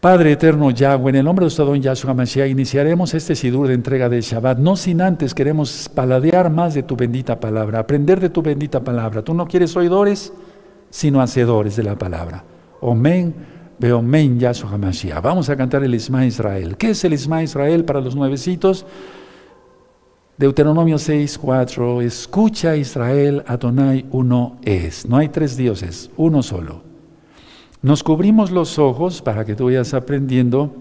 Padre eterno Yahweh, en el nombre de nuestro don Yahshua Mashiach, iniciaremos este sidur de entrega de Shabbat. No sin antes queremos paladear más de tu bendita palabra, aprender de tu bendita palabra. Tú no quieres oidores, sino hacedores de la palabra. Omen, Beomen Yahshua Mashiach. Vamos a cantar el Isma Israel. ¿Qué es el Isma Israel para los nuevecitos? Deuteronomio 6, 4. Escucha Israel, Adonai uno es. No hay tres dioses, uno solo. Nos cubrimos los ojos para que tú vayas aprendiendo.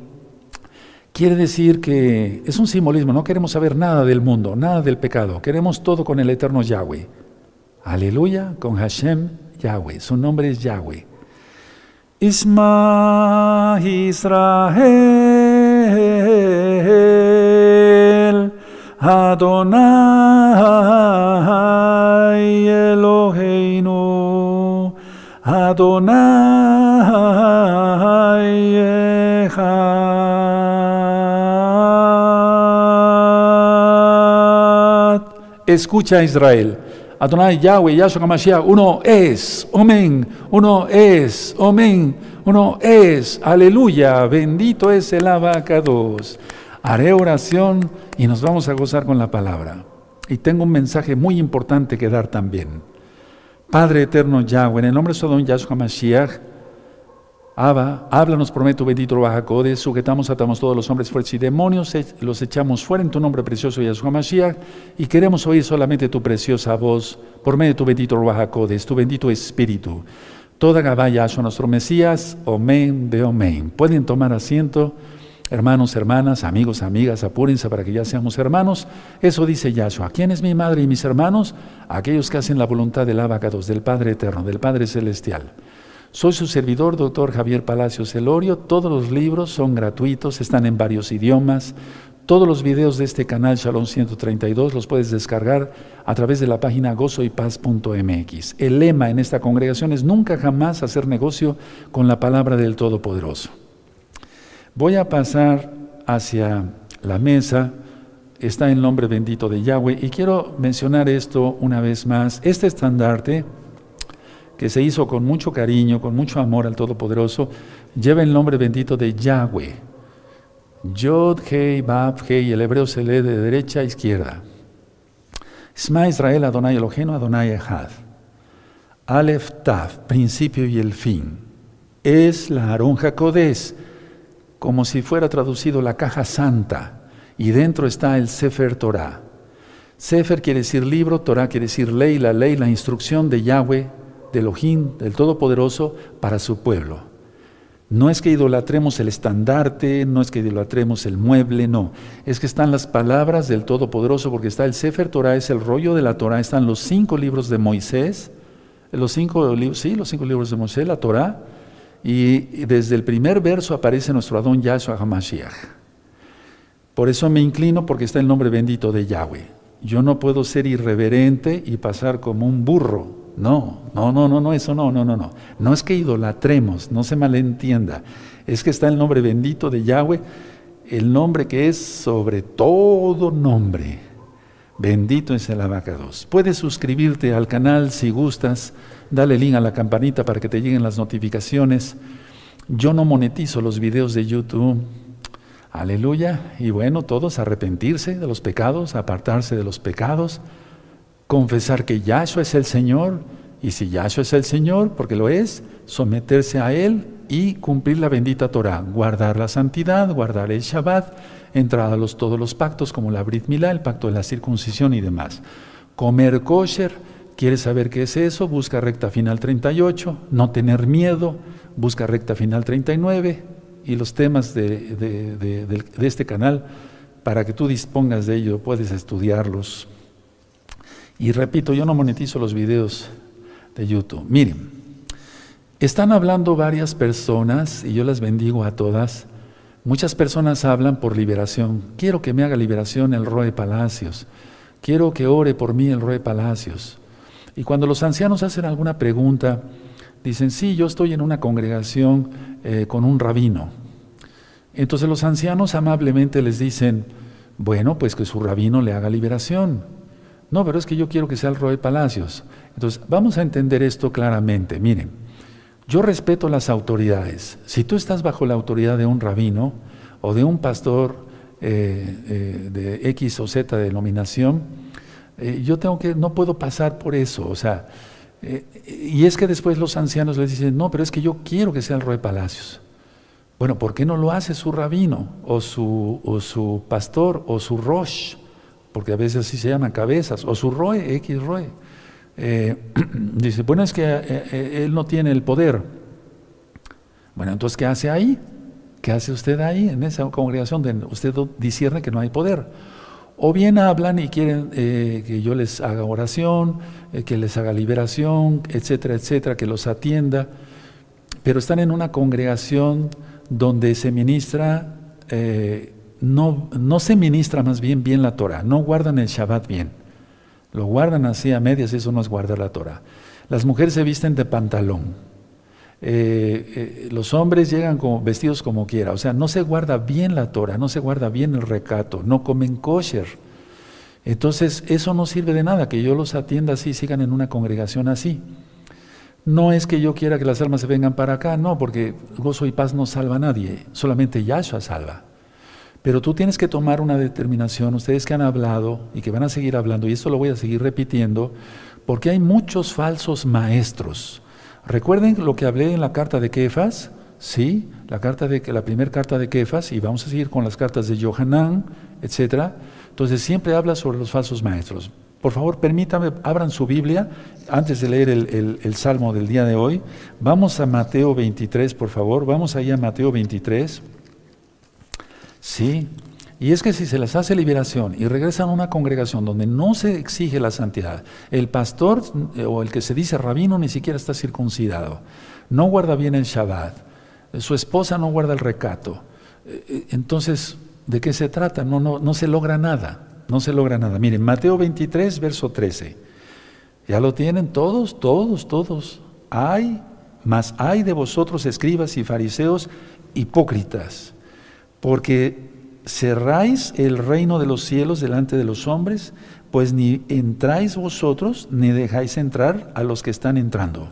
Quiere decir que es un simbolismo, no queremos saber nada del mundo, nada del pecado, queremos todo con el eterno Yahweh. Aleluya, con Hashem Yahweh, su nombre es Yahweh. Isma Israel, Adonai Eloheinu, Adonai Escucha Israel. Adonai Yahweh, Yahshua HaMashiach, uno es, amén, uno es, amén, uno es, aleluya, bendito es el abacados. Haré oración y nos vamos a gozar con la palabra. Y tengo un mensaje muy importante que dar también. Padre eterno Yahweh, en el nombre de su don Yahshua Mashiach, Abba, háblanos, prometo, bendito Bajacodes, sujetamos, atamos todos los hombres fuertes y demonios, los echamos fuera en tu nombre precioso, Yahshua Mashiach, y queremos oír solamente tu preciosa voz, por medio de tu bendito Bajacodes, tu bendito Espíritu. Toda Gabaya, Yahshua, nuestro Mesías, Omen, de Omen. Pueden tomar asiento, hermanos, hermanas, amigos, amigas, apúrense para que ya seamos hermanos. Eso dice Yahshua. ¿Quién es mi madre y mis hermanos? Aquellos que hacen la voluntad del Abacados, del Padre Eterno, del Padre Celestial. Soy su servidor, doctor Javier Palacios Elorio. Todos los libros son gratuitos, están en varios idiomas. Todos los videos de este canal Shalom 132 los puedes descargar a través de la página gozoypaz.mx. El lema en esta congregación es nunca jamás hacer negocio con la palabra del Todopoderoso. Voy a pasar hacia la mesa, está el nombre bendito de Yahweh, y quiero mencionar esto una vez más. Este estandarte que se hizo con mucho cariño, con mucho amor al Todopoderoso, lleva el nombre bendito de Yahweh. Yod, Hei, Bab, Hei, el hebreo se lee de derecha a izquierda. Isma Israel, Adonai Elohenu, Adonai Echad. Aleph Tav, principio y el fin. Es la Aronja Kodesh, como si fuera traducido la caja santa, y dentro está el Sefer Torah. Sefer quiere decir libro, Torah quiere decir ley, la ley, la instrucción de Yahweh de Elohim, del Todopoderoso, para su pueblo. No es que idolatremos el estandarte, no es que idolatremos el mueble, no. Es que están las palabras del Todopoderoso, porque está el Sefer Torah, es el rollo de la Torah, están los cinco libros de Moisés, los cinco sí, los cinco libros de Moisés, la Torah, y desde el primer verso aparece nuestro Adón Yahshua HaMashiach. Por eso me inclino, porque está el nombre bendito de Yahweh. Yo no puedo ser irreverente y pasar como un burro no, no, no, no, no, eso no, no, no, no. No es que idolatremos, no se malentienda. Es que está el nombre bendito de Yahweh, el nombre que es sobre todo nombre. Bendito es el abacados. Puedes suscribirte al canal si gustas, dale link a la campanita para que te lleguen las notificaciones. Yo no monetizo los videos de YouTube. Aleluya. Y bueno, todos arrepentirse de los pecados, apartarse de los pecados confesar que Yahshua es el Señor, y si Yahshua es el Señor, porque lo es, someterse a Él y cumplir la bendita Torah, guardar la santidad, guardar el Shabbat, entrar a los, todos los pactos como la Brit Milá, el pacto de la circuncisión y demás. Comer kosher, ¿quieres saber qué es eso? Busca recta final 38, no tener miedo, busca recta final 39 y los temas de, de este canal, para que tú dispongas de ello, puedes estudiarlos. Y repito, yo no monetizo los videos de YouTube. Miren, están hablando varias personas, y yo las bendigo a todas. Muchas personas hablan por liberación. Quiero que me haga liberación el Roe Palacios. Quiero que ore por mí el Roe Palacios. Y cuando los ancianos hacen alguna pregunta, dicen, sí, yo estoy en una congregación eh, con un rabino. Entonces los ancianos amablemente les dicen, bueno, pues que su rabino le haga liberación. No, pero es que yo quiero que sea el Roy Palacios. Entonces, vamos a entender esto claramente. Miren, Yo respeto las autoridades. Si tú estás bajo la autoridad de un rabino o de un pastor eh, eh, de X o Z denominación, eh, yo tengo que, no puedo pasar por eso. O sea, y es que después los ancianos les dicen, no, pero es que yo quiero que sea el rey Palacios. Bueno, ¿por qué no lo hace su rabino o su, o su pastor o su rosh? Porque a veces así se llaman cabezas, o su roe, X roe. Eh, dice, bueno, es que eh, eh, él no tiene el poder. Bueno, entonces, ¿qué hace ahí? ¿Qué hace usted ahí, en esa congregación donde usted discierne que no hay poder? O bien hablan y quieren que yo les haga oración, que les haga liberación, etcétera, etcétera, que los atienda, pero están en una congregación donde se ministra, no, no se ministra más bien bien la Torah, no guardan el Shabbat bien. Lo guardan así a medias, eso no es guardar la Torah. Las mujeres se visten de pantalón. Eh, eh, los hombres llegan vestidos como quiera. O sea, no se guarda bien la Torah, no se guarda bien el recato, no comen kosher. Entonces, eso no sirve de nada, que yo los atienda así, sigan en una congregación así. No es que yo quiera que las almas se vengan para acá, no, porque gozo y paz no salva a nadie, solamente Yahshua salva. Pero tú tienes que tomar una determinación, ustedes que han hablado y que van a seguir hablando, y esto lo voy a seguir repitiendo, porque hay muchos falsos maestros. Recuerden lo que hablé en la carta de Kefas, sí, la carta de la primera carta de Kefas, y vamos a seguir con las cartas de Johanan, etcétera. Entonces siempre habla sobre los falsos maestros. Por favor, permítame, abran su Biblia antes de leer el, el salmo del día de hoy. Vamos a Mateo 23, por favor. Vamos ahí a Mateo 23. Sí, y es que si se les hace liberación y regresan a una congregación donde no se exige la santidad, el pastor eh, o el que se dice rabino ni siquiera está circuncidado, no guarda bien el Shabbat, eh, su esposa no guarda el recato, eh, entonces, ¿de qué se trata? No, no, no se logra nada, no se logra nada. Miren, Mateo 23, verso 13. Ya lo tienen todos, todos, todos. Hay, más hay de vosotros escribas y fariseos hipócritas porque cerráis el reino de los cielos delante de los hombres, pues ni entráis vosotros ni dejáis entrar a los que están entrando.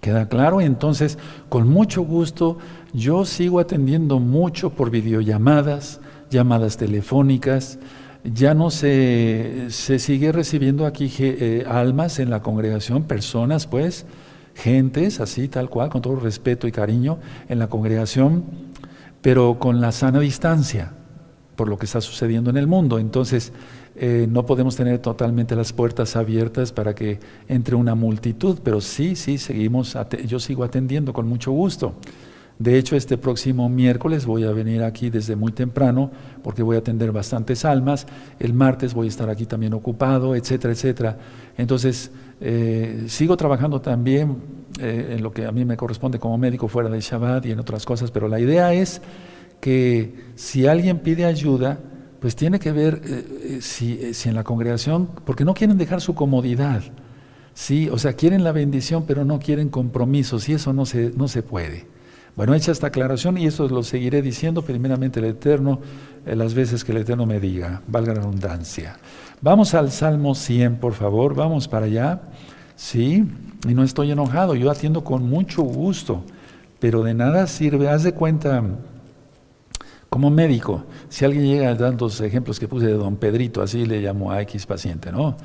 ¿Queda claro? Entonces, con mucho gusto, yo sigo atendiendo mucho por videollamadas, llamadas telefónicas. Ya no se, se sigue recibiendo aquí eh, almas en la congregación, personas pues, gentes así, tal cual, con todo respeto y cariño en la congregación pero con la sana distancia por lo que está sucediendo en el mundo. Entonces, eh, no podemos tener totalmente las puertas abiertas para que entre una multitud, pero sí, sí, seguimos, yo sigo atendiendo con mucho gusto. De hecho, este próximo miércoles voy a venir aquí desde muy temprano porque voy a atender bastantes almas. El martes voy a estar aquí también ocupado, etcétera, etcétera. Entonces, eh, sigo trabajando también eh, en lo que a mí me corresponde como médico fuera de Shabbat y en otras cosas, pero la idea es que si alguien pide ayuda, pues tiene que ver eh, si, si, en la congregación, porque no quieren dejar su comodidad, ¿sí? o sea, quieren la bendición, pero no quieren compromisos, y eso no se, no se puede. Bueno, hecha esta aclaración, y eso lo seguiré diciendo primeramente el Eterno, las veces que el Eterno me diga, valga la redundancia. Vamos al Salmo 100, por favor, vamos para allá. Sí, y no estoy enojado, yo atiendo con mucho gusto, pero de nada sirve, haz de cuenta, como médico, si alguien llega dando los ejemplos que puse de don Pedrito, así le llamo a X paciente, ¿no?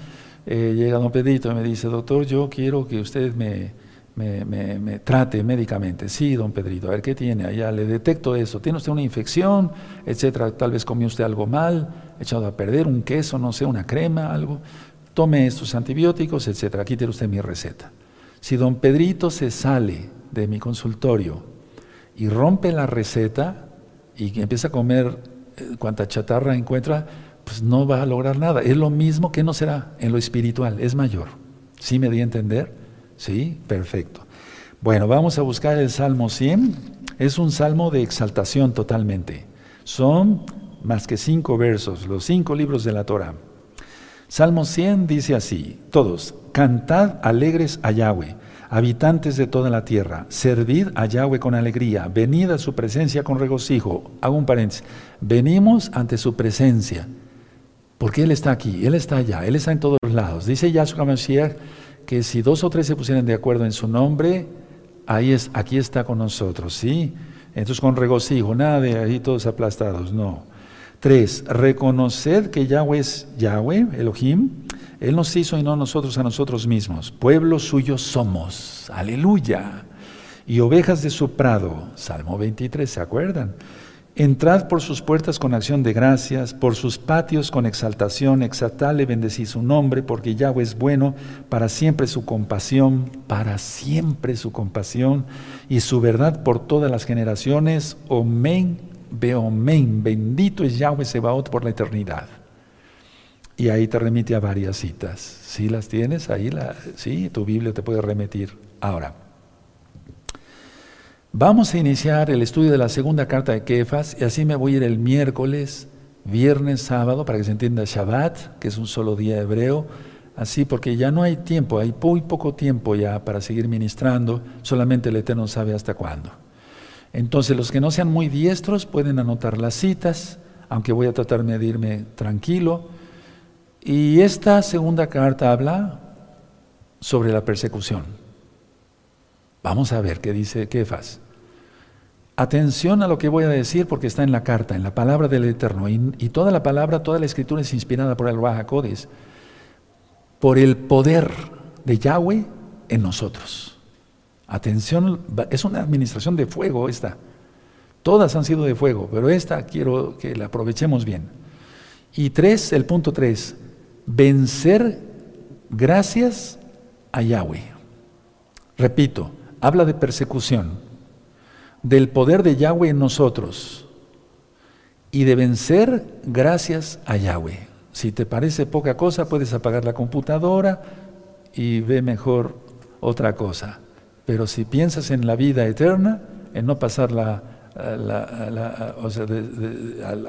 Eh, llega don Pedrito y me dice, doctor, yo quiero que usted me, me, me, trate médicamente. Sí, don Pedrito, a ver qué tiene, allá le detecto eso, tiene usted una infección, etcétera, tal vez comió usted algo mal, echado a perder, un queso, no sé, una crema, algo tome estos antibióticos, etcétera. Aquí tiene usted mi receta. Si don Pedrito se sale de mi consultorio y rompe la receta y empieza a comer eh, cuanta chatarra encuentra, pues no va a lograr nada. Es lo mismo que no será en lo espiritual, es mayor. ¿Sí me di a entender? Sí, perfecto. Bueno, vamos a buscar el Salmo 100. Es un salmo de exaltación totalmente. Son más que cinco versos, los cinco libros de la Torah. Salmo 100 dice así, todos, cantad alegres a Yahweh, habitantes de toda la tierra, servid a Yahweh con alegría, venid a su presencia con regocijo. Hago un paréntesis, venimos ante su presencia, porque Él está aquí, Él está allá, Él está en todos lados. Dice Yahshua Mashiach que si dos o tres se pusieran de acuerdo en su nombre, ahí es, aquí está con nosotros, ¿sí? Entonces con regocijo, nada de ahí todos aplastados, no. Tres, reconocer que Yahweh es Yahweh, Elohim, Él nos hizo y no nosotros a nosotros mismos. Pueblo suyo somos, aleluya. Y ovejas de su prado, Salmo 23, ¿se acuerdan? Entrad por sus puertas con acción de gracias, por sus patios con exaltación, exaltale, bendecí su nombre, porque Yahweh es bueno, para siempre su compasión, para siempre su compasión, y su verdad por todas las generaciones. Omen, beomen, bendito es Yahweh Sebaot por la eternidad. Y ahí te remite a varias citas. Si las tienes, ahí la, sí, tu Biblia te puede remitir. Ahora. Vamos a iniciar el estudio de la segunda carta de Kefas y así me voy a ir el miércoles, viernes, sábado, para que se entienda Shabbat, que es un solo día hebreo, así porque ya no hay tiempo, hay muy poco tiempo ya para seguir ministrando, solamente el Eterno sabe hasta cuándo. Entonces los que no sean muy diestros pueden anotar las citas, aunque voy a tratarme de irme tranquilo. Y esta segunda carta habla sobre la persecución. Vamos a ver qué dice Kefas. Atención a lo que voy a decir porque está en la carta, en la palabra del Eterno. Y, toda la palabra, toda la escritura es inspirada por el Baja por el poder de Yahweh en nosotros. Atención, es una administración de fuego esta. Todas han sido de fuego, pero esta quiero que la aprovechemos bien. Y tres, el punto tres, vencer gracias a Yahweh. Repito, habla de persecución del poder de Yahweh en nosotros y de vencer gracias a Yahweh. Si te parece poca cosa, puedes apagar la computadora y ve mejor otra cosa. Pero si piensas en la vida eterna, en no pasar al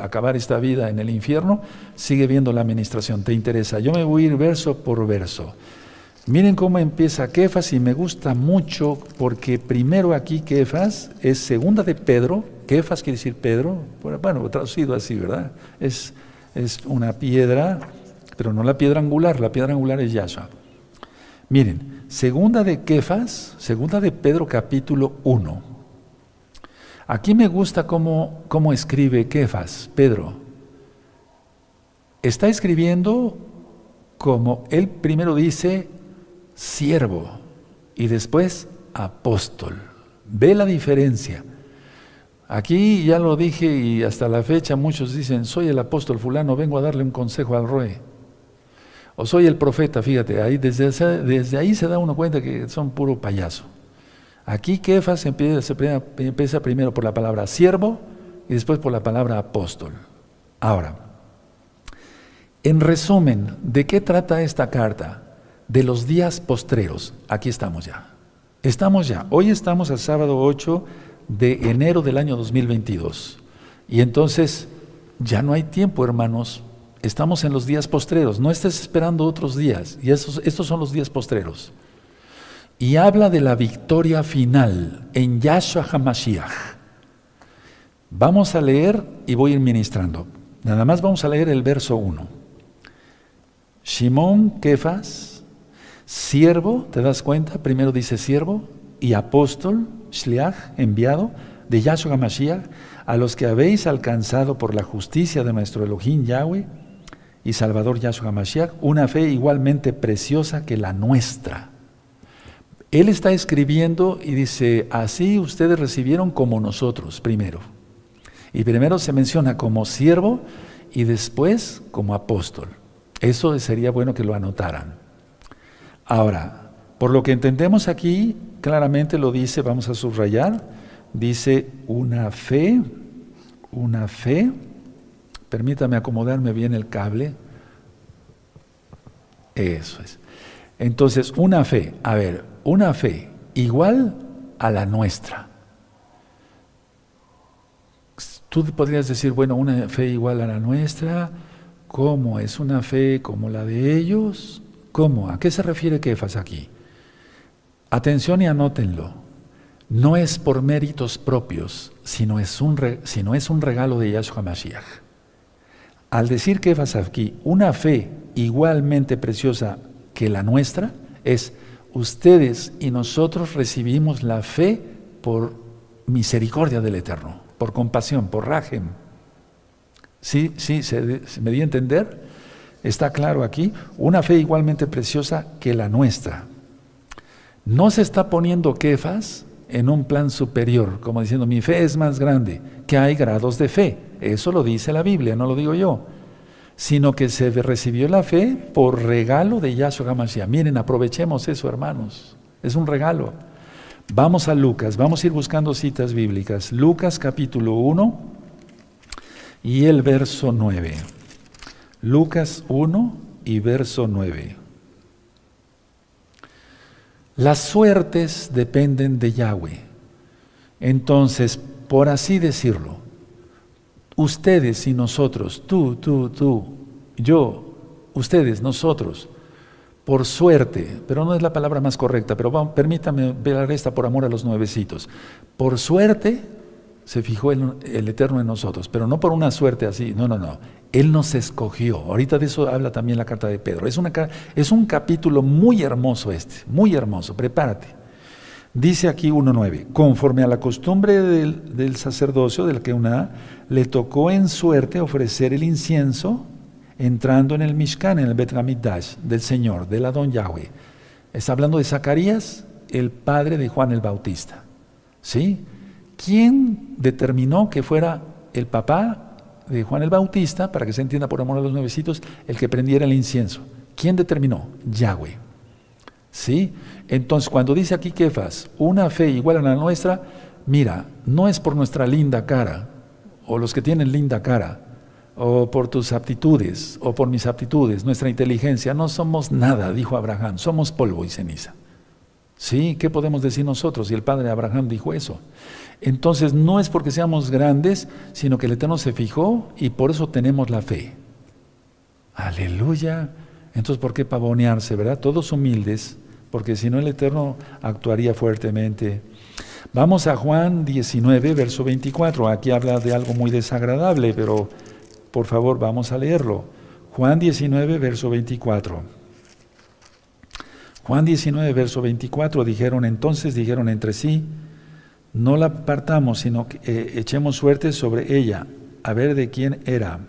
acabar esta vida en el infierno, sigue viendo la administración, te interesa. Yo me voy a ir verso por verso. Miren cómo empieza Kefas y me gusta mucho porque primero aquí Kefas es segunda de Pedro. Kefas quiere decir Pedro, bueno, traducido así, ¿verdad? Es, es una piedra, pero no la piedra angular, la piedra angular es Yahshua. Miren, segunda de Kefas, segunda de Pedro capítulo 1. Aquí me gusta cómo, cómo escribe Kefas, Pedro. Está escribiendo como él primero dice, siervo y después apóstol. Ve la diferencia. Aquí ya lo dije y hasta la fecha muchos dicen, soy el apóstol fulano, vengo a darle un consejo al rey. O soy el profeta, fíjate, ahí desde, desde ahí se da uno cuenta que son puro payaso. Aquí Kefas empieza, primero por la palabra siervo y después por la palabra apóstol. Ahora, en resumen, ¿de qué trata esta carta? de los días postreros. Aquí estamos ya. Estamos ya. Hoy estamos al sábado 8 de enero del año 2022. Y entonces ya no hay tiempo, hermanos. Estamos en los días postreros. No estés esperando otros días. Y estos son los días postreros. Y habla de la victoria final en Yahshua HaMashiach. Vamos a leer y voy a ir ministrando. Nada más vamos a leer el verso 1. Shimón Kefas, Siervo, ¿te das cuenta? Primero dice siervo y apóstol, shliach, enviado, de Yahshua Mashiach, a los que habéis alcanzado por la justicia de nuestro Elohim Yahweh y Salvador Yahshua Mashiach, una fe igualmente preciosa que la nuestra. Él está escribiendo y dice, así ustedes recibieron como nosotros, primero. Y primero se menciona como siervo y después como apóstol. Eso sería bueno que lo anotaran. Ahora, por lo que entendemos aquí, claramente lo dice, vamos a subrayar, dice una fe, una fe, permítame acomodarme bien el cable, eso es. Entonces, una fe, a ver, una fe igual a la nuestra. Tú podrías decir, bueno, una fe igual a la nuestra, ¿cómo? ¿Es una fe como la de ellos? ¿Cómo? ¿A qué se refiere Kefas aquí? Atención y anótenlo. No es por méritos propios, sino es un, sino es un regalo de Yahshua Mashiach. Al decir Kefas aquí, una fe igualmente preciosa que la nuestra, es ustedes y nosotros recibimos la fe por misericordia del Eterno, por compasión, por rajem. ¿Sí? ¿Sí? ¿Se, me dio a entender? Está claro aquí, una fe igualmente preciosa que la nuestra. No se está poniendo quefas en un plan superior, como diciendo, mi fe es más grande, que hay grados de fe. Eso lo dice la Biblia, no lo digo yo. Sino que se recibió la fe por regalo de Yahshua HaMashiach. Miren, aprovechemos eso, hermanos. Es un regalo. Vamos a Lucas, vamos a ir buscando citas bíblicas. Lucas capítulo 1 y el verso 9. Lucas 1 y verso 9. Las suertes dependen de Yahweh. Entonces, por así decirlo, ustedes y nosotros, tú, tú, tú, yo, ustedes, nosotros, por suerte, pero no es la palabra más correcta, pero permítame ver esta por amor a los nuevecitos. Por suerte se fijó el, el, Eterno en nosotros, pero no por una suerte así, no, no, no. Él nos escogió. Ahorita de eso habla también la carta de Pedro. Es, una, es un capítulo muy hermoso este, muy hermoso, prepárate. Dice aquí 1.9, conforme a la costumbre del, sacerdocio del que una le tocó en suerte ofrecer el incienso entrando en el Mishkan, en el Bet del Señor, del Adón Yahweh. Está hablando de Zacarías, el padre de Juan el Bautista. ¿Sí? ¿Quién determinó que fuera el papá de Juan el Bautista, para que se entienda por amor a los nuevecitos, el que prendiera el incienso. ¿Quién determinó? Yahweh. ¿Sí? Entonces, cuando dice aquí Kefas, una fe igual a la nuestra, mira, no es por nuestra linda cara, o los que tienen linda cara, o por tus aptitudes, o por mis aptitudes, nuestra inteligencia, no somos nada, dijo Abraham, somos polvo y ceniza. ¿Sí? ¿Qué podemos decir nosotros? Y el padre Abraham dijo eso. Entonces no es porque seamos grandes, sino que el Eterno se fijó y por eso tenemos la fe. Aleluya. Entonces, ¿por qué pavonearse, verdad? Todos humildes, porque si no el Eterno actuaría fuertemente. Vamos a Juan 19, verso 24. Aquí habla de algo muy desagradable, pero por favor vamos a leerlo. Juan 19, verso 24. Juan 19, verso 24, dijeron entonces, dijeron entre sí, no la apartamos, sino que eh, echemos suerte sobre ella, a ver de quién era,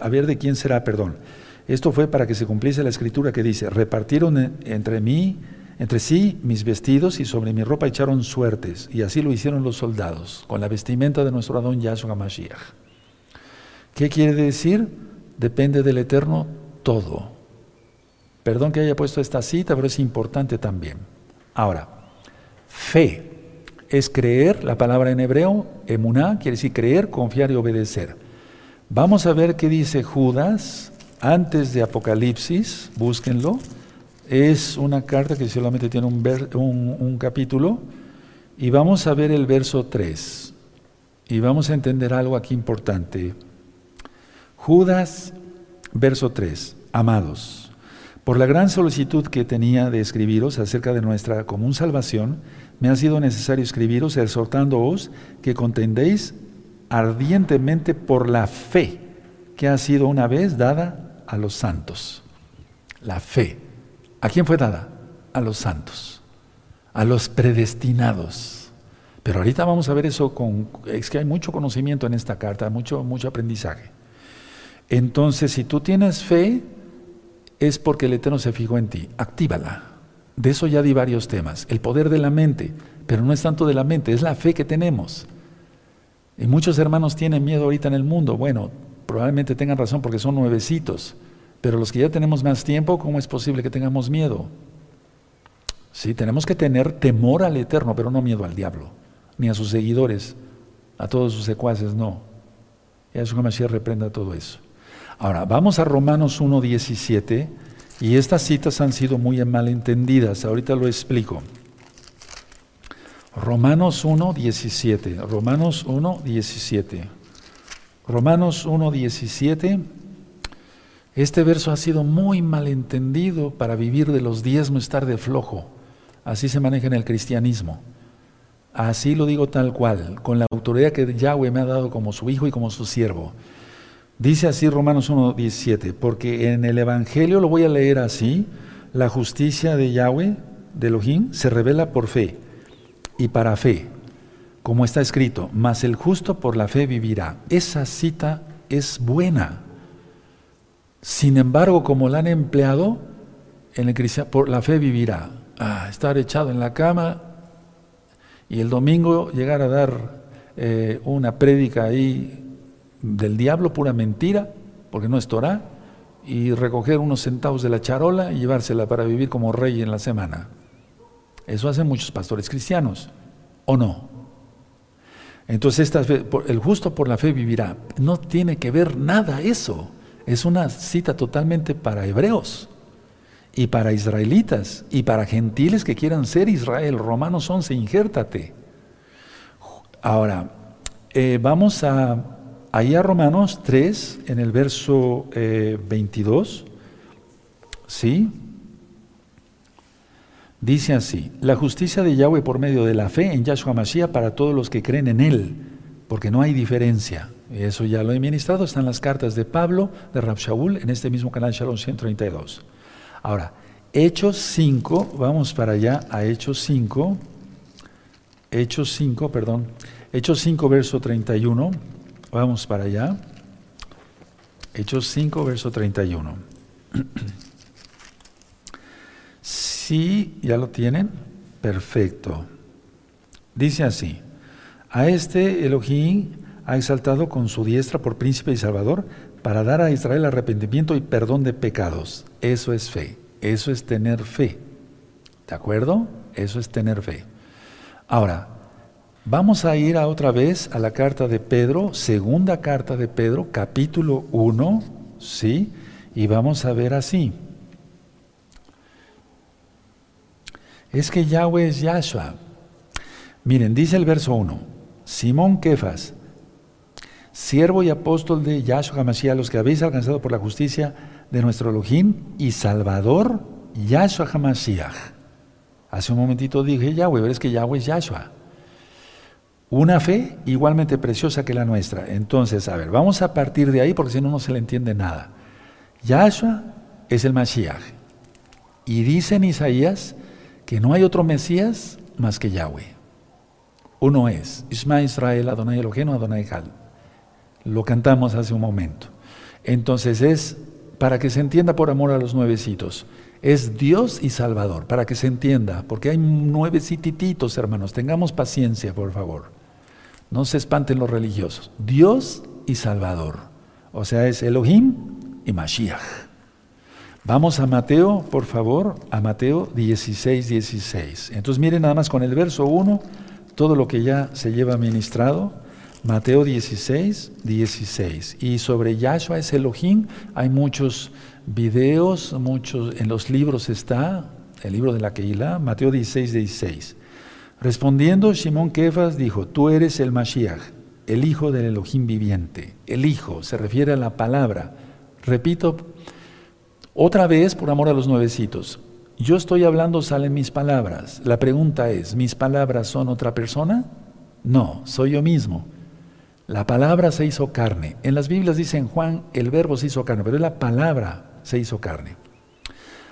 a ver de quién será, perdón. Esto fue para que se cumpliese la escritura que dice, repartieron entre mí, entre sí mis vestidos y sobre mi ropa echaron suertes, y así lo hicieron los soldados, con la vestimenta de nuestro Adón Yahshua Mashiach. ¿Qué quiere decir? Depende del Eterno todo. Perdón que haya puesto esta cita, pero es importante también. Ahora, fe es creer, la palabra en hebreo, emuná, quiere decir creer, confiar y obedecer. Vamos a ver qué dice Judas antes de Apocalipsis, búsquenlo. Es una carta que solamente tiene un, capítulo. Y vamos a ver el verso 3. Y vamos a entender algo aquí importante. Judas, verso 3. Amados, por la gran solicitud que tenía de escribiros acerca de nuestra común salvación, me ha sido necesario escribiros exhortándoos que contendéis ardientemente por la fe que ha sido una vez dada a los santos. La fe. ¿A quién fue dada? A los santos, a los predestinados. Pero ahorita vamos a ver eso con... Es que hay mucho conocimiento en esta carta, mucho, mucho aprendizaje. Entonces, si tú tienes fe, es porque el Eterno se fijó en ti. Actívala. De eso ya di varios temas. El poder de la mente, pero no es tanto de la mente, es la fe que tenemos. Y muchos hermanos tienen miedo ahorita en el mundo. Bueno, probablemente tengan razón porque son nuevecitos, pero los que ya tenemos más tiempo, ¿cómo es posible que tengamos miedo? Sí, tenemos que tener temor al Eterno, pero no miedo al diablo, ni a sus seguidores, a todos sus secuaces, no. Y a su Mashiach reprenda todo eso. Ahora, vamos a Romanos 1.17 y estas citas han sido muy malentendidas, ahorita lo explico. Romanos 1, 17. Romanos 1, 17. Romanos 1, 17. Este verso ha sido muy malentendido para vivir de los diezmos, estar de flojo. Así se maneja en el cristianismo. Así lo digo tal cual, con la autoridad que Yahweh me ha dado como su hijo y como su siervo. Dice así Romanos 1.17, porque en el Evangelio, lo voy a leer así, la justicia de Yahweh de Elohim se revela por fe y para fe, como está escrito, mas el justo por la fe vivirá. Esa cita es buena. Sin embargo, como la han empleado, en el cristiano, por la fe vivirá. Ah, estar echado en la cama y el domingo llegar a dar eh, una prédica ahí del diablo, pura mentira, porque no es Torah, y recoger unos centavos de la charola y llevársela para vivir como rey en la semana. Eso hacen muchos pastores cristianos, ¿o no? Entonces, el justo por la fe vivirá. No tiene que ver nada eso. Es una cita totalmente para hebreos y para israelitas y para gentiles que quieran ser Israel. Romanos 11, injértate. Ahora, eh, vamos a, ahí a Romanos 3, en el verso 22. Eh, ¿Sí? Dice así, la justicia de Yahweh por medio de la fe en Yahshua Mashiach para todos los que creen en Él, porque no hay diferencia. Eso ya lo he ministrado, están las cartas de Pablo, de Rab Shaul, en este mismo canal Shalom 132. Ahora, Hechos 5, vamos para allá a Hechos 5, Hechos 5, perdón, Hechos 5, verso 31, vamos para allá. Hechos 5, verso 31. Sí, ya lo tienen. Perfecto. Dice así, a este Elohim ha exaltado con su diestra por príncipe y salvador para dar a Israel arrepentimiento y perdón de pecados. Eso es fe, eso es tener fe. ¿De acuerdo? Eso es tener fe. Ahora, vamos a ir a otra vez a la carta de Pedro, segunda carta de Pedro, capítulo 1, ¿sí? Y vamos a ver así. Es que Yahweh es Yahshua. Miren, dice el verso 1, Simón Kefas, siervo y apóstol de Yahshua HaMashiach, los que habéis alcanzado por la justicia de nuestro Elohim y Salvador Yahshua HaMashiach. Hace un momentito dije Yahweh, pero es que Yahweh es Yahshua. Una fe igualmente preciosa que la nuestra. Entonces, a ver, vamos a partir de ahí porque si no, no se le entiende nada. Yahshua es el Mashiach. Y dice en Isaías que no hay otro Mesías más que Yahweh. Uno es, Isma Israel, Adonai Elohim, Adonai Hal. Lo cantamos hace un momento. Entonces es, para que se entienda por amor a los nuevecitos, es Dios y Salvador, para que se entienda, porque hay nuevecititos, hermanos, tengamos paciencia, por favor. No se espanten los religiosos. Dios y Salvador. O sea, es Elohim y Mashiach. Vamos a Mateo, por favor, a Mateo 16, 16. Entonces miren nada más con el verso 1, todo lo que ya se lleva ministrado. Mateo 16, 16. Y sobre Yahshua es Elohim, hay muchos videos, muchos, en los libros está, el libro de la Keilah, Mateo 16, 16. Respondiendo, Simón Kefas dijo, tú eres el Mashiach, el hijo del Elohim viviente. El hijo se refiere a la palabra. Repito, otra vez, por amor a los nuevecitos, yo estoy hablando, salen mis palabras. La pregunta es, ¿mis palabras son otra persona? No, soy yo mismo. La palabra se hizo carne. En las Biblias dicen Juan, el verbo se hizo carne, pero es la palabra se hizo carne.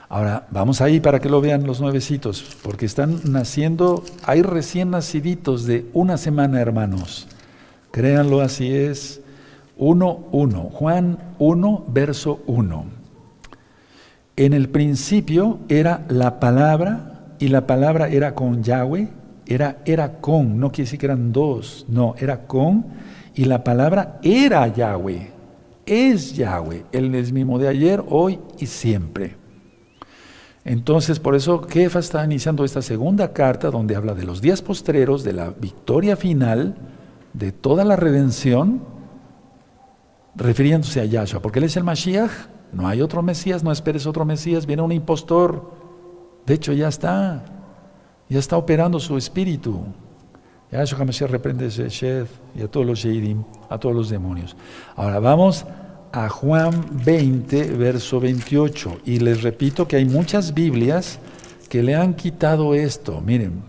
Ahora, vamos ahí para que lo vean los nuevecitos, porque están naciendo, hay recién naciditos de una semana, hermanos. Créanlo, así es. 1.1, Juan 1, verso 1. En el principio era la palabra y la palabra era con Yahweh, era, era con, no quiere decir que eran dos, no, era con y la palabra era Yahweh, es Yahweh, el mismo de ayer, hoy y siempre. Entonces, por eso Kefa está iniciando esta segunda carta donde habla de los días postreros, de la victoria final, de toda la redención, refiriéndose a Yahshua, porque él es el Mashiach, no hay otro Mesías, no esperes otro Mesías, viene un impostor. De hecho, ya está, ya está operando su espíritu. Yahshua Mesías reprende a Shed y a todos los Sheidim, a todos los demonios. Ahora vamos a Juan 20, verso 28. Y les repito que hay muchas Biblias que le han quitado esto. Miren,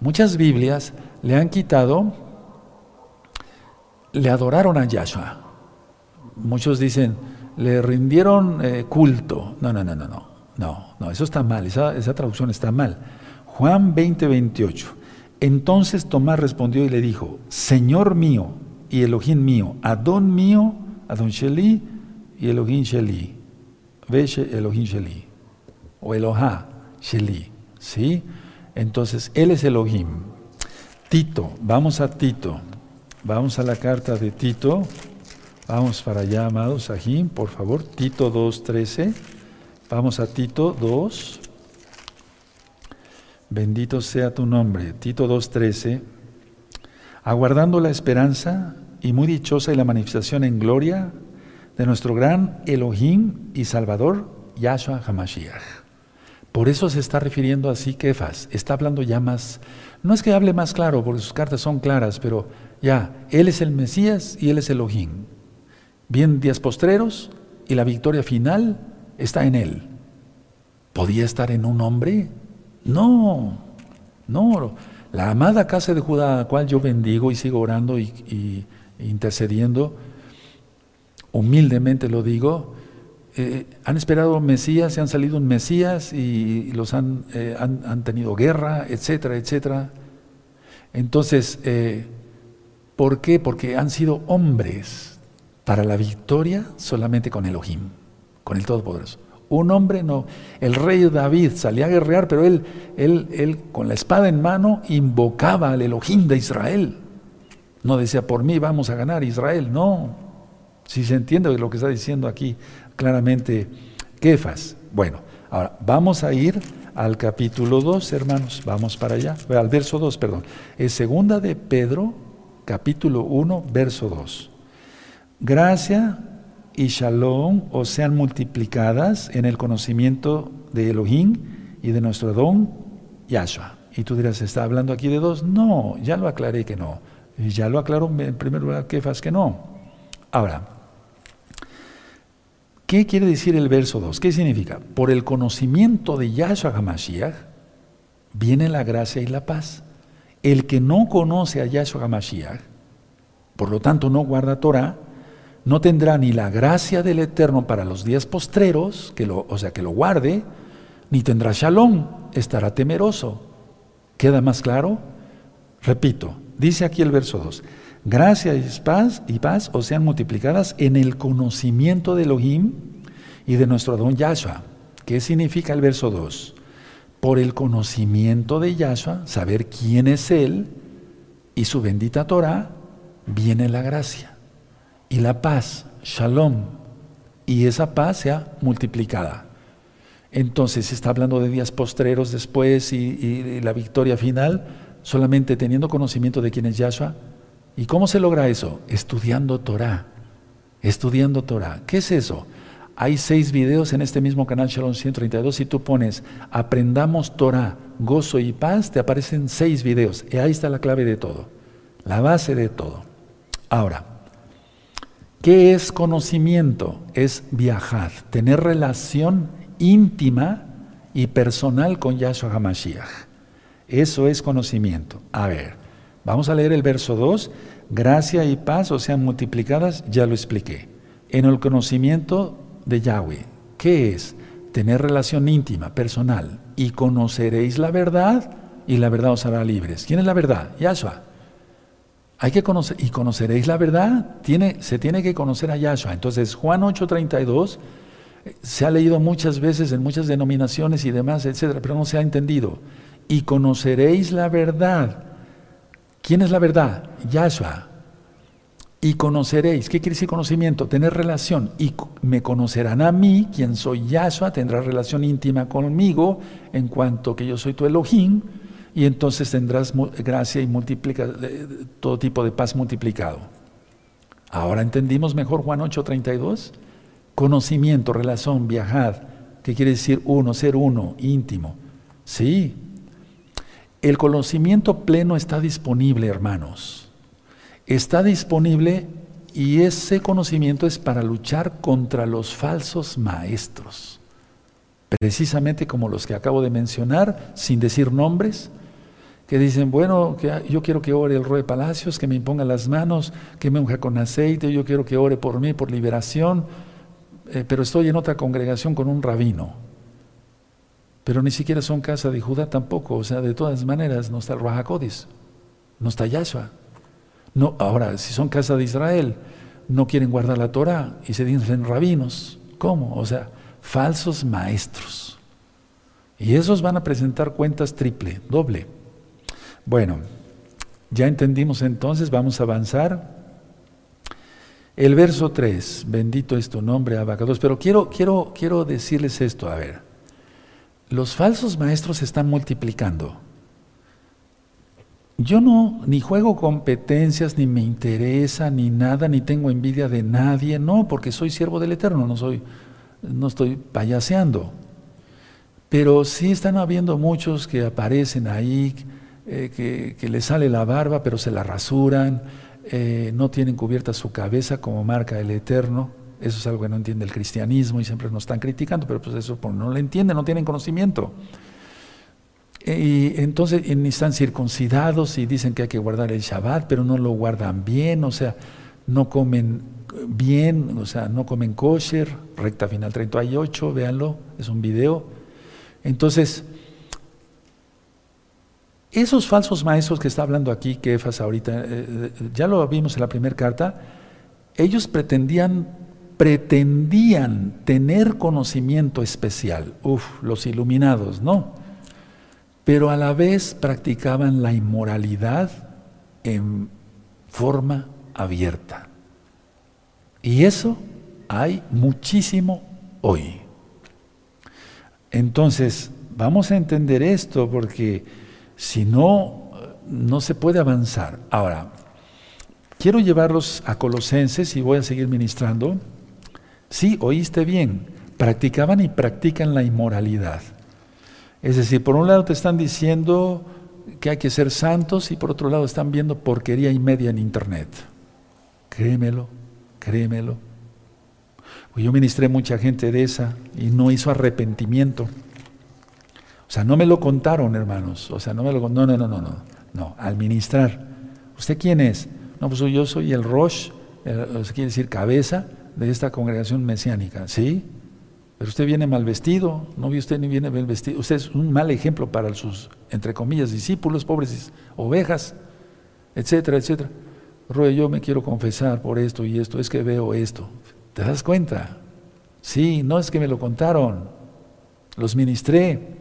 muchas Biblias le han quitado, le adoraron a Yahshua. Muchos dicen, le rindieron eh, culto. No, no, no, no, no, no, no, eso está mal, esa, traducción está mal. Juan 20, 28. Entonces Tomás respondió y le dijo, Señor mío y Elohim mío, Adón mío, Adón Sheli y Elohim Sheli. Veshe Elohim Sheli. O Elohá Sheli. ¿Sí? Entonces, Él es Elohim. Tito, vamos a Tito. Vamos a la carta de Tito. Vamos para allá, amados, aquí, por favor. Tito 2.13. Vamos a Tito 2. Bendito sea tu nombre. Tito 2.13. Aguardando la esperanza y muy dichosa y la manifestación en gloria de nuestro gran Elohim y Salvador, Yahshua HaMashiach. Por eso se está refiriendo así Kefas. Está hablando ya más, no es que hable más claro, porque sus cartas son claras, pero ya, Él es el Mesías y Él es Elohim. Bien días postreros y la victoria final está en Él. ¿Podía estar en un hombre? No, no. La amada casa de Judá, a la cual yo bendigo y sigo orando y, intercediendo, humildemente lo digo, eh, han esperado Mesías, se han salido un Mesías y, los eh, han, han, tenido guerra, etcétera, etcétera. Entonces, eh, ¿por qué? Porque han sido hombres para la victoria solamente con Elohim, con el Todopoderoso. Un hombre no. El rey David salía a guerrear, pero él, él, él con la espada en mano invocaba al Elohim de Israel. No decía, por mí vamos a ganar Israel. No. Si se entiende lo que está diciendo aquí claramente Kefas. Bueno, ahora vamos a ir al capítulo 2, hermanos. Vamos para allá. Al verso 2, perdón. Es segunda de Pedro, capítulo 1, verso 2. Gracia y shalom os sean multiplicadas en el conocimiento de Elohim y de nuestro don Yahshua. Y tú dirás, ¿está hablando aquí de dos? No, ya lo aclaré que no. Ya lo aclaró en primer lugar Kefas que no. Ahora, ¿qué quiere decir el verso 2? ¿Qué significa? Por el conocimiento de Yahshua HaMashiach viene la gracia y la paz. El que no conoce a Yahshua HaMashiach, por lo tanto no guarda Torah, no tendrá ni la gracia del Eterno para los días postreros, que lo, o sea, que lo guarde, ni tendrá shalom, estará temeroso. ¿Queda más claro? Repito, dice aquí el verso 2, gracia y paz, y paz o sean multiplicadas en el conocimiento de Elohim y de nuestro don Yahshua. ¿Qué significa el verso 2? Por el conocimiento de Yahshua, saber quién es Él y su bendita Torah, viene la gracia y la paz, shalom, y esa paz sea multiplicada. Entonces está hablando de días postreros después y, la victoria final, solamente teniendo conocimiento de quién es Yahshua. ¿Y cómo se logra eso? Estudiando Torah. Estudiando Torah. ¿Qué es eso? Hay seis videos en este mismo canal Shalom 132. Si tú pones Aprendamos Torah, gozo y paz, te aparecen seis videos. Y ahí está la clave de todo, la base de todo. Ahora, ¿Qué es conocimiento? Es viajar, tener relación íntima y personal con Yahshua HaMashiach. Eso es conocimiento. A ver, vamos a leer el verso 2. Gracia y paz o sean multiplicadas, ya lo expliqué. En el conocimiento de Yahweh, ¿qué es? Tener relación íntima, personal. Y conoceréis la verdad y la verdad os hará libres. ¿Quién es la verdad? Yahshua. Hay que conocer, y conoceréis la verdad. Se tiene que conocer a Yahshua. Entonces, Juan 8:32 eh, se ha leído muchas veces en muchas denominaciones y demás, etcétera, pero no se ha entendido. Y conoceréis la verdad. ¿Quién es la verdad? Yahshua. Y conoceréis. ¿Qué quiere decir conocimiento? Tener relación. Y me conocerán a mí, quien soy Yahshua, tendrá relación íntima conmigo, en cuanto que yo soy tu Elohim y entonces tendrás gracia y multiplica, todo tipo de paz multiplicado. Ahora entendimos mejor Juan 8:32. Conocimiento, relación, viajar. ¿Qué quiere decir uno? Ser uno, íntimo. Sí. El conocimiento pleno está disponible, hermanos. Está disponible y ese conocimiento es para luchar contra los falsos maestros. Precisamente como los que acabo de mencionar, sin decir nombres, que dicen, bueno, que yo quiero que ore el rey Palacios, que me imponga las manos, que me unja con aceite, yo quiero que ore por mí, por liberación, eh, pero estoy en otra congregación con un rabino. Pero ni siquiera son casa de Judá tampoco. O sea, de todas maneras, no está el Rahakodis, no está Yahshua. No, ahora, si son casa de Israel, no quieren guardar la Torah y se dicen rabinos. ¿Cómo? O sea, falsos maestros. Y esos van a presentar cuentas triple, doble. Bueno, ya entendimos entonces, vamos a avanzar. El verso 3, bendito es tu nombre, Abacados. Pero quiero, quiero, quiero decirles esto, a ver. Los falsos maestros se están multiplicando. Yo no ni juego competencias, ni me interesa, ni nada, ni tengo envidia de nadie, no, porque soy siervo del Eterno, no soy, no estoy payaseando. Pero sí están habiendo muchos que aparecen ahí, eh, que, que les sale la barba, pero se la rasuran, eh, no tienen cubierta su cabeza como marca el Eterno. Eso es algo que no entiende el cristianismo y siempre nos están criticando, pero pues eso no lo entienden, no tienen conocimiento. E, y entonces están circuncidados y dicen que hay que guardar el Shabbat, pero no lo guardan bien, o sea, no comen bien, o sea, no comen kosher, recta final 38, véanlo, es un video. Entonces, esos falsos maestros que está hablando aquí, que Efas ahorita, eh, eh, ya lo vimos en la primera carta, ellos pretendían, pretendían tener conocimiento especial, uff, los iluminados, no, pero a la vez practicaban la inmoralidad en forma abierta. Y eso hay muchísimo hoy. Entonces, vamos a entender esto porque si no, no se puede avanzar. Ahora, quiero llevarlos a Colosenses y voy a seguir ministrando. Sí, oíste bien, practicaban y practican la inmoralidad. Es decir, por un lado te están diciendo que hay que ser santos y por otro lado están viendo porquería y media en internet. Créemelo, créemelo. Yo ministré mucha gente de esa y no hizo arrepentimiento. O sea, no me lo contaron, hermanos. O sea, no me lo No, no, no, no, no. No, al ministrar. ¿Usted quién es? No, pues yo soy el Rosh, quiere decir cabeza de esta congregación mesiánica. ¿Sí? Pero usted viene mal vestido, no vi usted ni viene bien vestido. Usted es un mal ejemplo para sus, entre comillas, discípulos, pobres ovejas, etcétera, etcétera. Roy, yo me quiero confesar por esto y esto, es que veo esto. ¿Te das cuenta? Sí, no es que me lo contaron, los ministré.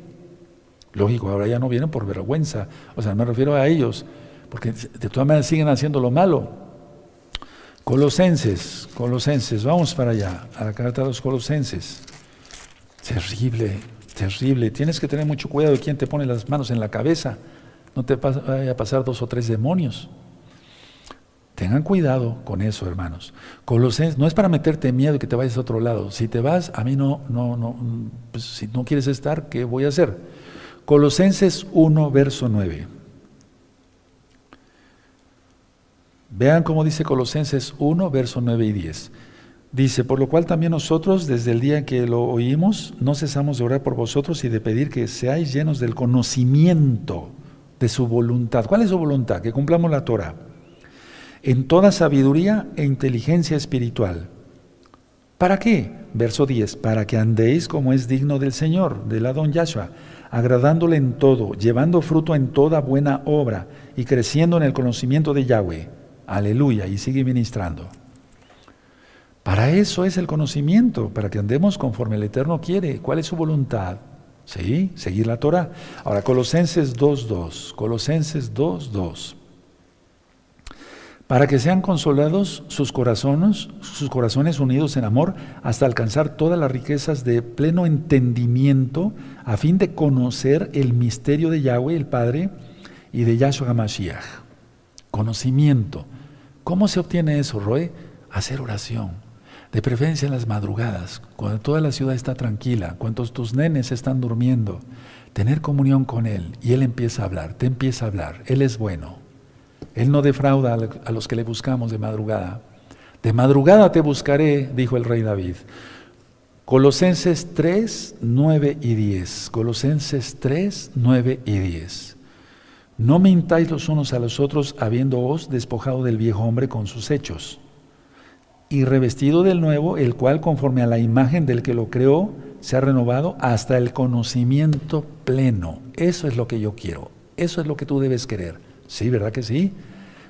Lógico, ahora ya no vienen por vergüenza. O sea, me refiero a ellos, porque de todas maneras siguen haciendo lo malo. Colosenses, Colosenses, vamos para allá, a la carta de los Colosenses. Terrible, terrible. Tienes que tener mucho cuidado de quién te pone las manos en la cabeza. No te vaya a pasar dos o tres demonios. Tengan cuidado con eso, hermanos. Colosenses, no es para meterte miedo y que te vayas a otro lado. Si te vas, a mí no, no, no, pues si no quieres estar, ¿qué voy a hacer? Colosenses 1, verso 9. Vean cómo dice Colosenses 1, verso 9 y 10. Dice, por lo cual también nosotros, desde el día que lo oímos, no cesamos de orar por vosotros y de pedir que seáis llenos del conocimiento de su voluntad. ¿Cuál es su voluntad? Que cumplamos la Torah. En toda sabiduría e inteligencia espiritual. ¿Para qué? Verso 10. Para que andéis como es digno del Señor, del Adón Yahshua agradándole en todo, llevando fruto en toda buena obra y creciendo en el conocimiento de Yahweh. Aleluya, y sigue ministrando. Para eso es el conocimiento, para que andemos conforme el Eterno quiere. ¿Cuál es su voluntad? Sí, seguir la Torah. Ahora, Colosenses 2.2, Colosenses 2.2 para que sean consolados sus corazones, sus corazones unidos en amor, hasta alcanzar todas las riquezas de pleno entendimiento, a fin de conocer el misterio de Yahweh, el Padre, y de Yahshua HaMashiach. Conocimiento. ¿Cómo se obtiene eso, Roe? Hacer oración. De preferencia en las madrugadas, cuando toda la ciudad está tranquila, cuando tus nenes están durmiendo. Tener comunión con Él y Él empieza a hablar, te empieza a hablar. Él es bueno. Él no defrauda a los que le buscamos de madrugada. De madrugada te buscaré, dijo el rey David. Colosenses 3, 9 y 10. Colosenses 3, 9 y 10. No mintáis los unos a los otros, habiéndoos despojado del viejo hombre con sus hechos, y revestido del nuevo, el cual conforme a la imagen del que lo creó, se ha renovado hasta el conocimiento pleno. Eso es lo que yo quiero. Eso es lo que tú debes querer. Sí, ¿verdad que sí?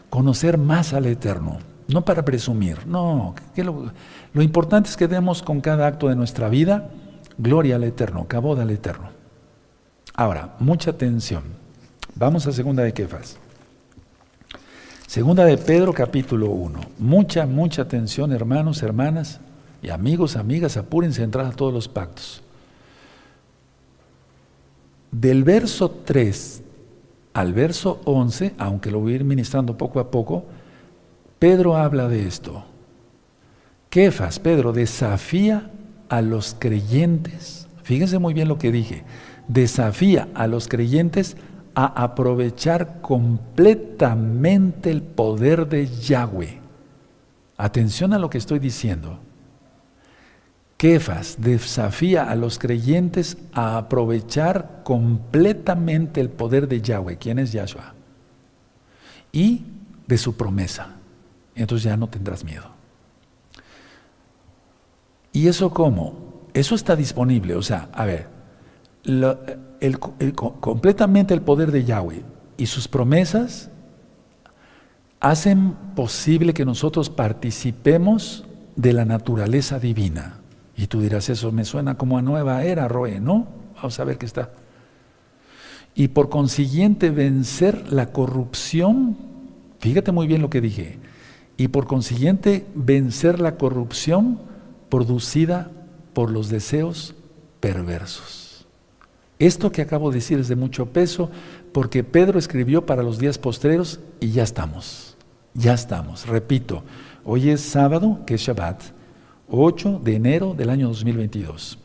Conocer más al Eterno. No para presumir, no. lo, importante es que demos con cada acto de nuestra vida gloria al Eterno, caboda al Eterno. Ahora, mucha atención. Vamos a segunda de Kefas. Segunda de Pedro capítulo 1. Mucha, mucha atención, hermanos, hermanas y amigos, amigas, apúrense a a todos los pactos. Del verso 3 al verso 11, aunque lo voy a ir ministrando poco a poco, Pedro habla de esto. Kefas, Pedro, desafía a los creyentes, fíjense muy bien lo que dije, desafía a los creyentes a aprovechar completamente el poder de Yahweh. Atención a lo que estoy diciendo. Kefas desafía a los creyentes a aprovechar completamente el poder de Yahweh, quien es Yahshua, y de su promesa. Entonces ya no tendrás miedo. ¿Y eso cómo? Eso está disponible. O sea, a ver, completamente el poder de Yahweh y sus promesas hacen posible que nosotros participemos de la naturaleza divina. Y tú dirás, eso me suena como a nueva era, Roe, ¿no? Vamos a ver qué está. Y por consiguiente vencer la corrupción, fíjate muy bien lo que dije, y por consiguiente vencer la corrupción producida por los deseos perversos. Esto que acabo de decir es de mucho peso porque Pedro escribió para los días postreros y ya estamos, ya estamos. Repito, hoy es sábado, que es Shabbat, 8 de enero del año 2022.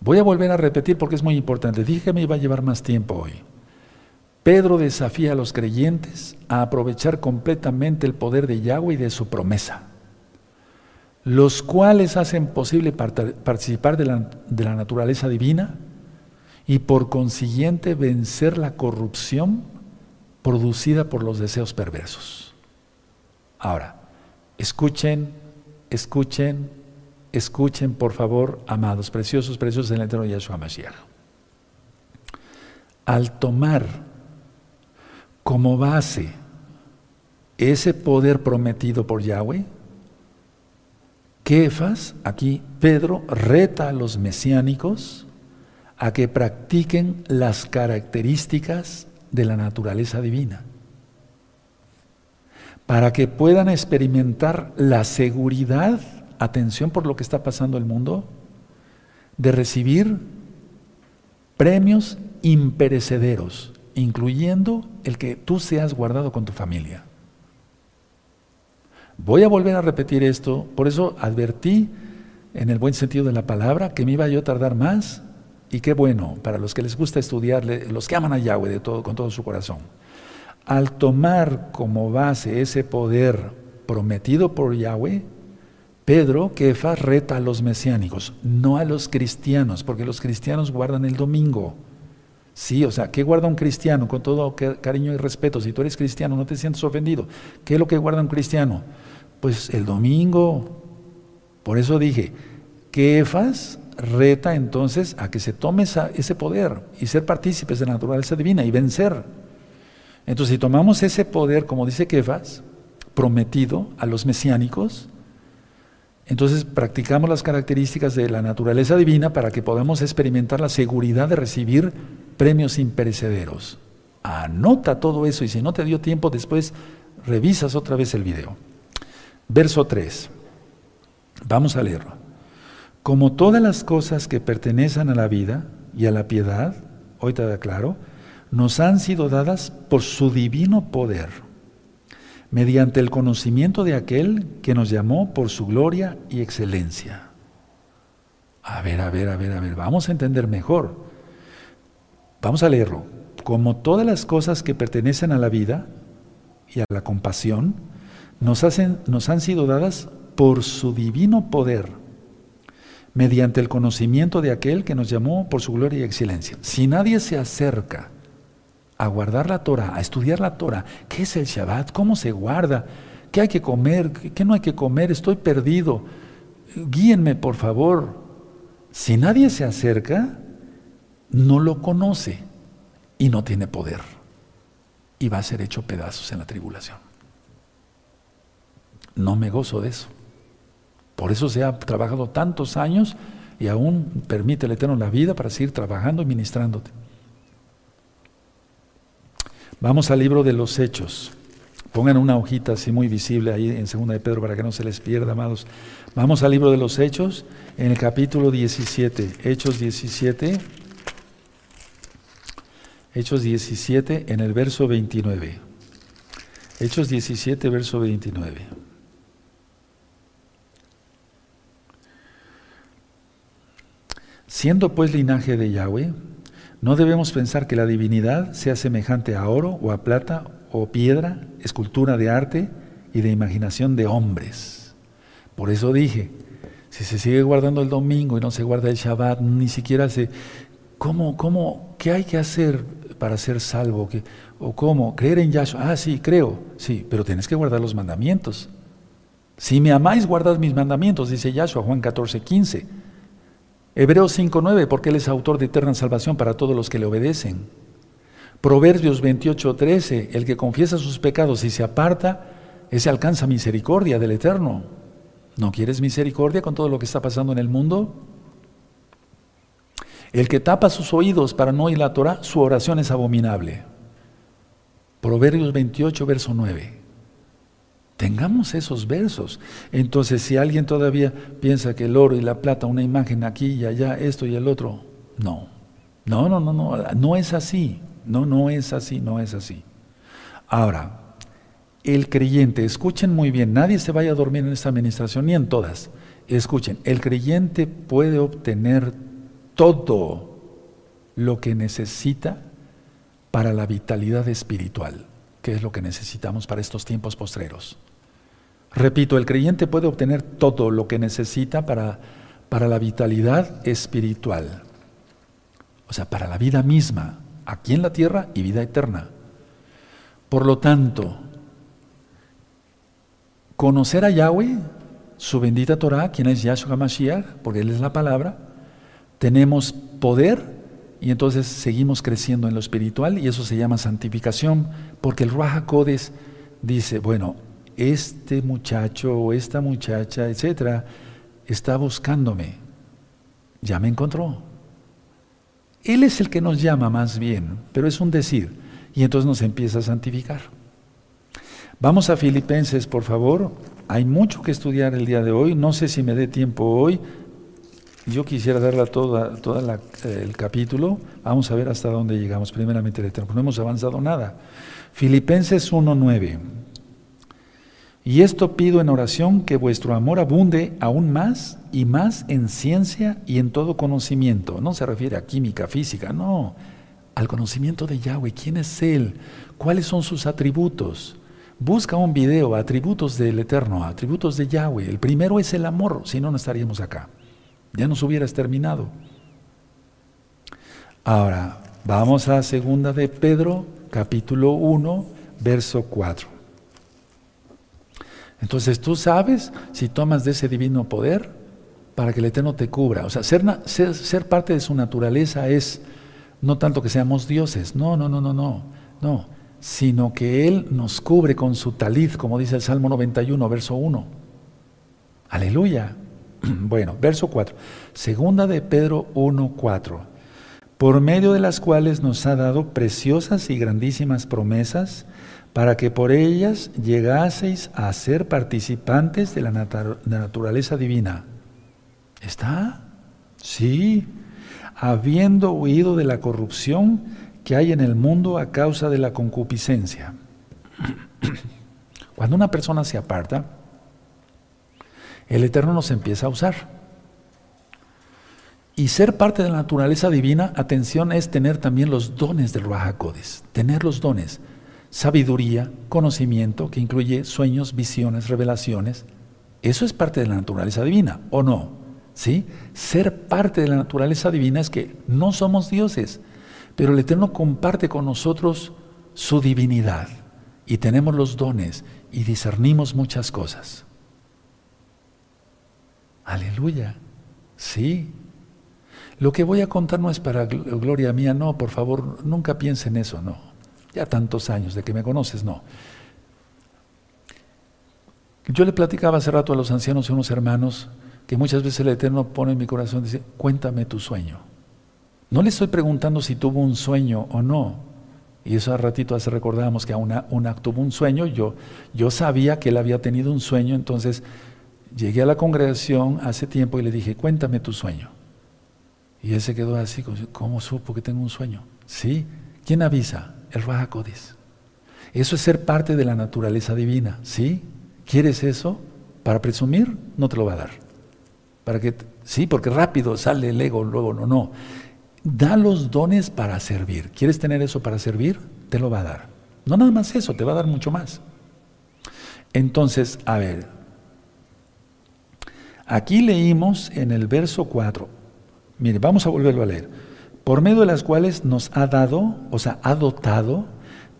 Voy a volver a repetir porque es muy importante. Dije que me iba a llevar más tiempo hoy. Pedro desafía a los creyentes a aprovechar completamente el poder de Yahweh y de su promesa los cuales hacen posible participar de la, naturaleza divina y por consiguiente vencer la corrupción producida por los deseos perversos. Ahora, escuchen, escuchen, escuchen por favor, amados, preciosos, preciosos en el eterno Yahshua Mashiach. Al tomar como base ese poder prometido por Yahweh, Kefas, aquí Pedro reta a los mesiánicos a que practiquen las características de la naturaleza divina, para que puedan experimentar la seguridad, atención por lo que está pasando en el mundo, de recibir premios imperecederos, incluyendo el que tú seas guardado con tu familia. Voy a volver a repetir esto, por eso advertí en el buen sentido de la palabra que me iba yo a tardar más y qué bueno para los que les gusta estudiar, los que aman a Yahweh de todo, con todo su corazón. Al tomar como base ese poder prometido por Yahweh, Pedro, Kefa, reta a los mesiánicos, no a los cristianos, porque los cristianos guardan el domingo. Sí, o sea, ¿qué guarda un cristiano? Con todo cariño y respeto, si tú eres cristiano, no te sientes ofendido. ¿Qué es lo que guarda un cristiano? Pues el domingo. Por eso dije, que Efas reta entonces a que se tome ese poder y ser partícipes de la naturaleza divina y vencer. Entonces, si tomamos ese poder, como dice Kefas, prometido a los mesiánicos, entonces practicamos las características de la naturaleza divina para que podamos experimentar la seguridad de recibir premios imperecederos. Anota todo eso y si no te dio tiempo después revisas otra vez el video. Verso 3. Vamos a leerlo. Como todas las cosas que pertenecen a la vida y a la piedad, hoy te da claro, nos han sido dadas por su divino poder, mediante el conocimiento de aquel que nos llamó por su gloria y excelencia. A ver, a ver, a ver, a ver, vamos a entender mejor. Vamos a leerlo. Como todas las cosas que pertenecen a la vida y a la compasión, nos, hacen, nos han sido dadas por su divino poder, mediante el conocimiento de aquel que nos llamó por su gloria y excelencia. Si nadie se acerca a guardar la Torah, a estudiar la Torah, ¿qué es el Shabbat? ¿Cómo se guarda? ¿Qué hay que comer? ¿Qué no hay que comer? Estoy perdido. Guíenme, por favor. Si nadie se acerca, no lo conoce y no tiene poder. Y va a ser hecho pedazos en la tribulación. No me gozo de eso. Por eso se ha trabajado tantos años y aún permite el Eterno la vida para seguir trabajando y ministrándote. Vamos al libro de los Hechos. Pongan una hojita así muy visible ahí en Segunda de Pedro para que no se les pierda, amados. Vamos al libro de los Hechos, en el capítulo 17, Hechos 17. Hechos 17 en el verso 29. Hechos 17, verso 29. Siendo pues linaje de Yahweh, no debemos pensar que la divinidad sea semejante a oro o a plata o piedra, escultura de arte y de imaginación de hombres. Por eso dije, si se sigue guardando el domingo y no se guarda el Shabbat, ni siquiera se... ¿Cómo, cómo, qué hay que hacer para ser salvo? ¿O cómo? ¿Creer en Yahshua? Ah, sí, creo. Sí, pero tienes que guardar los mandamientos. Si me amáis, guardad mis mandamientos, dice Yahshua, Juan 14, 15. Hebreos 5.9, porque Él es autor de eterna salvación para todos los que le obedecen. Proverbios 28.13, el que confiesa sus pecados y se aparta, ese alcanza misericordia del Eterno. ¿No quieres misericordia con todo lo que está pasando en el mundo? El que tapa sus oídos para no oír la Torah, su oración es abominable. Proverbios 28, verso 9. Tengamos esos versos. Entonces, si alguien todavía piensa que el oro y la plata, una imagen aquí y allá, esto y el otro, no. No, no, no, no, no es así. No, no es así, no es así. Ahora, el creyente, escuchen muy bien, nadie se vaya a dormir en esta administración, ni en todas. Escuchen, el creyente puede obtener todo lo que necesita para la vitalidad espiritual, que es lo que necesitamos para estos tiempos postreros. Repito, el creyente puede obtener todo lo que necesita para, para la vitalidad espiritual, o sea, para la vida misma, aquí en la tierra y vida eterna. Por lo tanto, conocer a Yahweh, su bendita Torah, quien es Yahshua Mashiach, porque Él es la palabra, tenemos poder y entonces seguimos creciendo en lo espiritual y eso se llama santificación, porque el Ruach HaKodes dice, bueno, este muchacho o esta muchacha, etcétera, está buscándome. Ya me encontró. Él es el que nos llama más bien, pero es un decir. Y entonces nos empieza a santificar. Vamos a Filipenses, por favor. Hay mucho que estudiar el día de hoy. No sé si me dé tiempo hoy. Yo quisiera darla toda, toda el capítulo. Vamos a ver hasta dónde llegamos. Primeramente, no hemos avanzado nada. Filipenses 1.9. Y esto pido en oración que vuestro amor abunde aún más y más en ciencia y en todo conocimiento. No se refiere a química, física, no. Al conocimiento de Yahweh. ¿Quién es Él? ¿Cuáles son sus atributos? Busca un video, atributos del Eterno, atributos de Yahweh. El primero es el amor, si no, no estaríamos acá. Ya nos hubieras terminado. Ahora, vamos a segunda de Pedro, capítulo 1, verso 4. Entonces tú sabes si tomas de ese divino poder para que el Eterno te cubra. O sea, ser, parte de su naturaleza es no tanto que seamos dioses, no, no, no, no, no, no, sino que Él nos cubre con su talid, como dice el Salmo 91, verso 1. Aleluya. Bueno, verso 4. Segunda de Pedro 1, 4. Por medio de las cuales nos ha dado preciosas y grandísimas promesas, para que por ellas llegaseis a ser participantes de la naturaleza divina. ¿Está? Sí. Habiendo huido de la corrupción que hay en el mundo a causa de la concupiscencia. Cuando una persona se aparta, el Eterno nos empieza a usar. Y ser parte de la naturaleza divina, atención, es tener también los dones del Ruach tener los dones sabiduría, conocimiento, que incluye sueños, visiones, revelaciones. Eso es parte de la naturaleza divina, ¿o no? ¿Sí? Ser parte de la naturaleza divina es que no somos dioses, pero el Eterno comparte con nosotros su divinidad y tenemos los dones y discernimos muchas cosas. Aleluya. Sí. Lo que voy a contar no es para gloria mía, no, por favor, nunca piense en eso, no. Ya tantos años de que me conoces, no. Yo le platicaba hace rato a los ancianos y unos hermanos que muchas veces el Eterno pone en mi corazón, dice, cuéntame tu sueño. No le estoy preguntando si tuvo un sueño o no. Y eso a ratito hace recordábamos que a una tuvo un sueño, yo, yo sabía que él había tenido un sueño, entonces llegué a la congregación hace tiempo y le dije, cuéntame tu sueño. Y él se quedó así, ¿cómo supo que tengo un sueño? Sí, ¿quién avisa? El Raja Eso es ser parte de la naturaleza divina, ¿sí? ¿Quieres eso? Para presumir, no te lo va a dar. Para que, sí, porque rápido sale el ego, luego no, no. Da los dones para servir. ¿Quieres tener eso para servir? Te lo va a dar. No nada más eso, te va a dar mucho más. Entonces, a ver, aquí leímos en el verso 4, Mire, vamos a volverlo a leer. Por medio de las cuales nos ha dado, o sea, ha dotado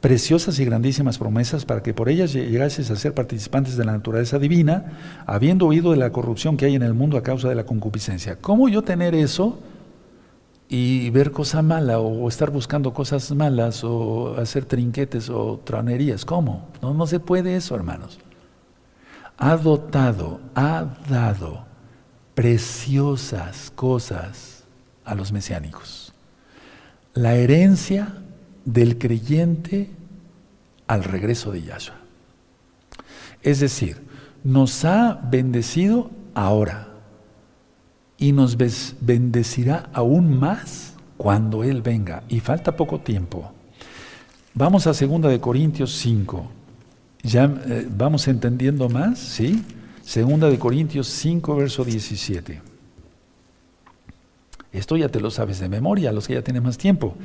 preciosas y grandísimas promesas para que por ellas llegases a ser participantes de la naturaleza divina, habiendo oído de la corrupción que hay en el mundo a causa de la concupiscencia. ¿Cómo yo tener eso y ver cosa mala o estar buscando cosas malas o hacer trinquetes o tranerías? ¿Cómo? No, no se puede eso, hermanos. Ha dotado, ha dado preciosas cosas a los mesiánicos. La herencia del creyente al regreso de Yahshua. Es decir, nos ha bendecido ahora y nos bendecirá aún más cuando Él venga. Y falta poco tiempo. Vamos a 2 de Corintios 5. Ya eh, vamos entendiendo más, ¿sí? Segunda de Corintios 5, verso 17. Esto ya te lo sabes de memoria, los que ya tienen más tiempo.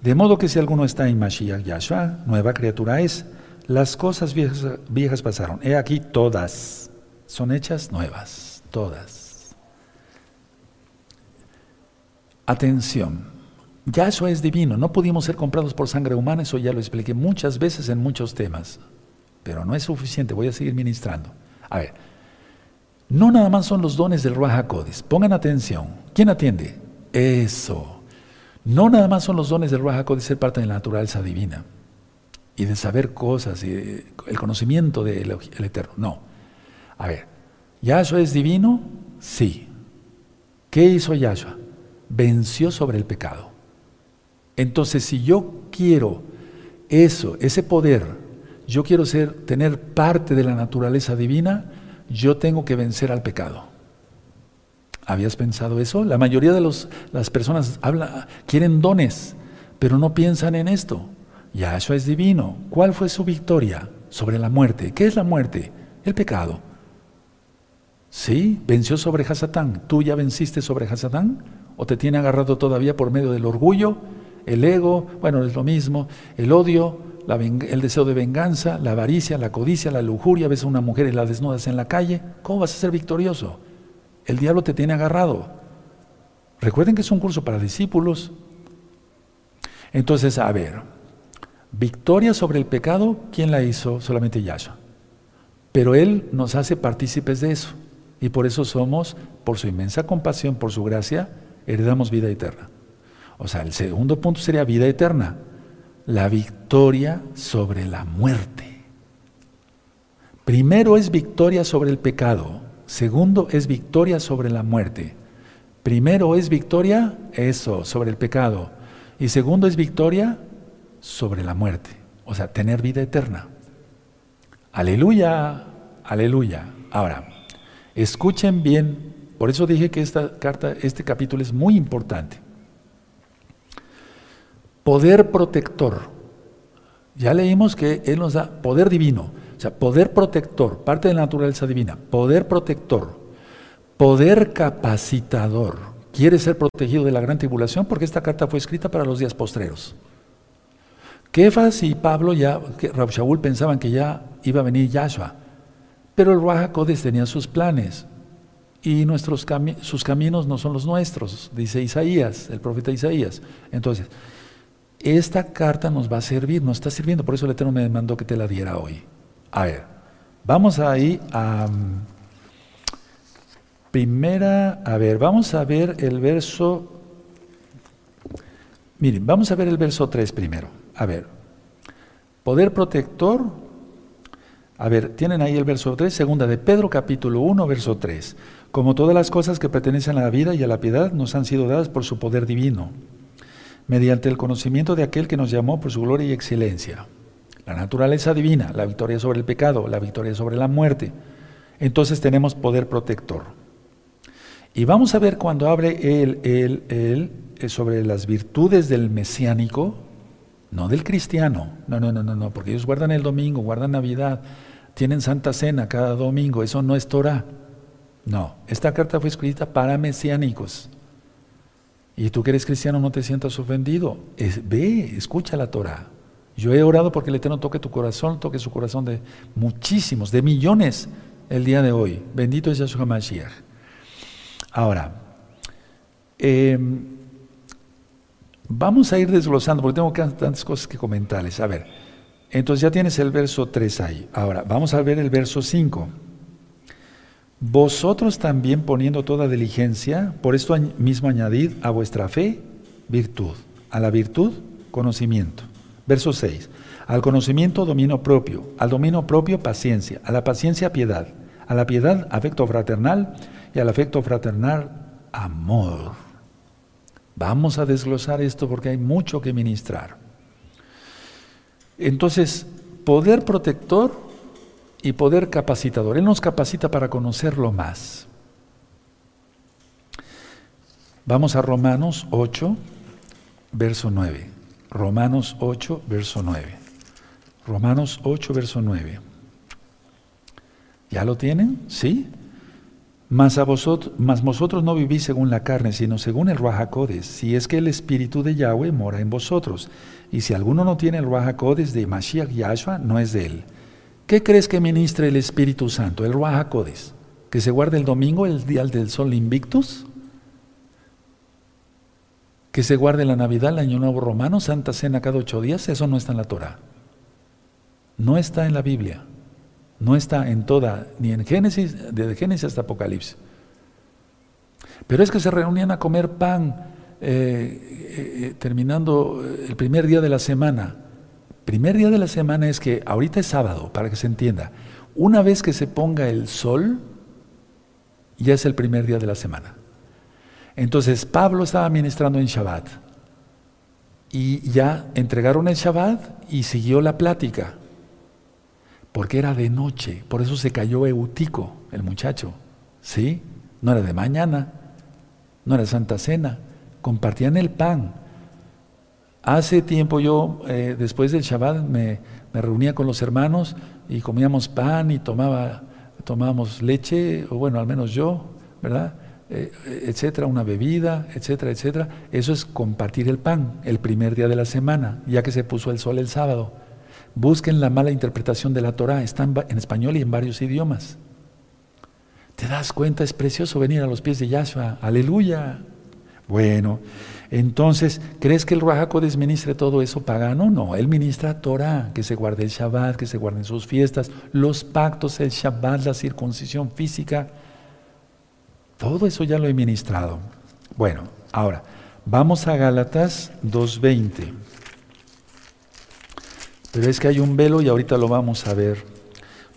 De modo que si alguno está en Mashiach Yahshua, nueva criatura es. Las cosas viejas, viejas pasaron. He aquí todas son hechas nuevas, todas. Atención, Yahshua es divino, no pudimos ser comprados por sangre humana, eso ya lo expliqué muchas veces en muchos temas, pero no es suficiente, voy a seguir ministrando. A ver, no nada más son los dones del Ruach HaKodes. Pongan atención. ¿Quién atiende? Eso. No nada más son los dones del Ruach HaKodes ser parte de la naturaleza divina y de saber cosas y el conocimiento del Eterno. No. A ver, ¿Yahshua es divino? Sí. ¿Qué hizo Yahshua? Venció sobre el pecado. Entonces, si yo quiero eso, ese poder, yo quiero ser, tener parte de la naturaleza divina, yo tengo que vencer al pecado. ¿Habías pensado eso? La mayoría de las personas habla, quieren dones, pero no piensan en esto. Yahshua es divino. ¿Cuál fue su victoria sobre la muerte? ¿Qué es la muerte? El pecado. ¿Sí? Venció sobre Hasatán. ¿Tú ya venciste sobre Hasatán? ¿O te tiene agarrado todavía por medio del orgullo, el ego? Bueno, es lo mismo. El odio, el deseo de venganza, la avaricia, la codicia, la lujuria, ves a una mujer y la desnudas en la calle, ¿cómo vas a ser victorioso? El diablo te tiene agarrado. Recuerden que es un curso para discípulos. Entonces, a ver, victoria sobre el pecado, ¿quién la hizo? Solamente Yahshua. Pero Él nos hace partícipes de eso. Y por eso somos, por su inmensa compasión, por su gracia, heredamos vida eterna. O sea, el segundo punto sería vida eterna la victoria sobre la muerte. Primero es victoria sobre el pecado, segundo es victoria sobre la muerte. Primero es victoria, eso, sobre el pecado. Y segundo es victoria sobre la muerte, o sea, tener vida eterna. Aleluya, aleluya. Ahora, escuchen bien, por eso dije que esta carta, este capítulo es muy importante. Poder protector. Ya leímos que Él nos da poder divino, o sea, poder protector, parte de la naturaleza divina, poder protector, poder capacitador. Quiere ser protegido de la gran tribulación porque esta carta fue escrita para los días postreros. Kefas y Pablo ya, Rab Shaul pensaban que ya iba a venir Yahshua, pero el Ruach tenía sus planes y nuestros sus caminos no son los nuestros, dice Isaías, el profeta Isaías. Entonces, esta carta nos va a servir, nos está sirviendo, por eso el Eterno me mandó que te la diera hoy. A ver, vamos ahí a primera, a ver, vamos a ver el verso Miren, vamos a ver el verso 3 primero. A ver, poder protector. A ver, tienen ahí el verso 3, segunda de Pedro capítulo 1, verso 3. Como todas las cosas que pertenecen a la vida y a la piedad nos han sido dadas por su poder divino, mediante el conocimiento de aquel que nos llamó por su gloria y excelencia. La naturaleza divina, la victoria sobre el pecado, la victoria sobre la muerte. Entonces tenemos poder protector. Y vamos a ver cuando abre él, él, él, eh, sobre las virtudes del mesiánico, no del cristiano, no, no, no, no, no, porque ellos guardan el domingo, guardan Navidad, tienen Santa Cena cada domingo, eso no es Torah. No, esta carta fue escrita para mesiánicos. Y tú que eres cristiano no te sientas ofendido. ve, escucha la Torah. Yo he orado porque el Eterno toque tu corazón, toque su corazón de muchísimos, de millones el día de hoy. Bendito es Yahshua Mashiach. Ahora, em, vamos a ir desglosando porque tengo tantas cosas que comentarles. A ver, entonces ya tienes el verso 3 ahí. Ahora, vamos a ver el verso 5. Vosotros también poniendo toda diligencia, por esto mismo añadid a vuestra fe virtud, a la virtud conocimiento. Verso 6. Al conocimiento dominio propio, al dominio propio paciencia, a la paciencia piedad, a la piedad afecto fraternal y al afecto fraternal amor. Vamos a desglosar esto porque hay mucho que ministrar. Entonces, poder protector y poder capacitador. Él nos capacita para conocerlo más. Vamos a Romanos 8, verso 9. Romanos 8, verso 9. Romanos 8, verso 9. ¿Ya lo tienen? ¿Sí? Mas, a vosotros, mas vosotros no vivís según la carne, sino según el Rahakodes, si es que el Espíritu de Yahweh mora en vosotros. Y si alguno no tiene el Rahakodes de Mashiach Yahshua, no es de él. ¿Qué crees que ministre el Espíritu Santo? El Ruajacodes. ¿Que se guarde el domingo, el día del sol invictus? ¿Que se guarde la Navidad, el Año Nuevo Romano, Santa Cena cada ocho días? Eso no está en la Torah. No está en la Biblia. No está en toda, ni en Génesis, desde Génesis hasta Apocalipsis. Pero es que se reunían a comer pan eh, eh, eh, terminando el primer día de la semana Primer día de la semana es que ahorita es sábado, para que se entienda. Una vez que se ponga el sol, ya es el primer día de la semana. Entonces Pablo estaba ministrando en Shabbat y ya entregaron el Shabbat y siguió la plática, porque era de noche, por eso se cayó Eutico, el muchacho, ¿sí? No era de mañana, no era Santa Cena, compartían el pan, Hace tiempo yo, eh, después del Shabbat, me, reunía con los hermanos y comíamos pan y tomábamos leche, o bueno, al menos yo, ¿verdad? Eh, etcétera, una bebida, etcétera, etcétera. Eso es compartir el pan el primer día de la semana, ya que se puso el sol el sábado. Busquen la mala interpretación de la Torah, está en, español y en varios idiomas. ¿Te das cuenta? Es precioso venir a los pies de Yahshua. Aleluya. Bueno, entonces, ¿crees que el Rahakodes ministre todo eso pagano? No, él ministra Torah, que se guarde el Shabbat, que se guarden sus fiestas, los pactos, el Shabbat, la circuncisión física. Todo eso ya lo he ministrado. Bueno, ahora, vamos a Gálatas 2.20. Pero es que hay un velo y ahorita lo vamos a ver.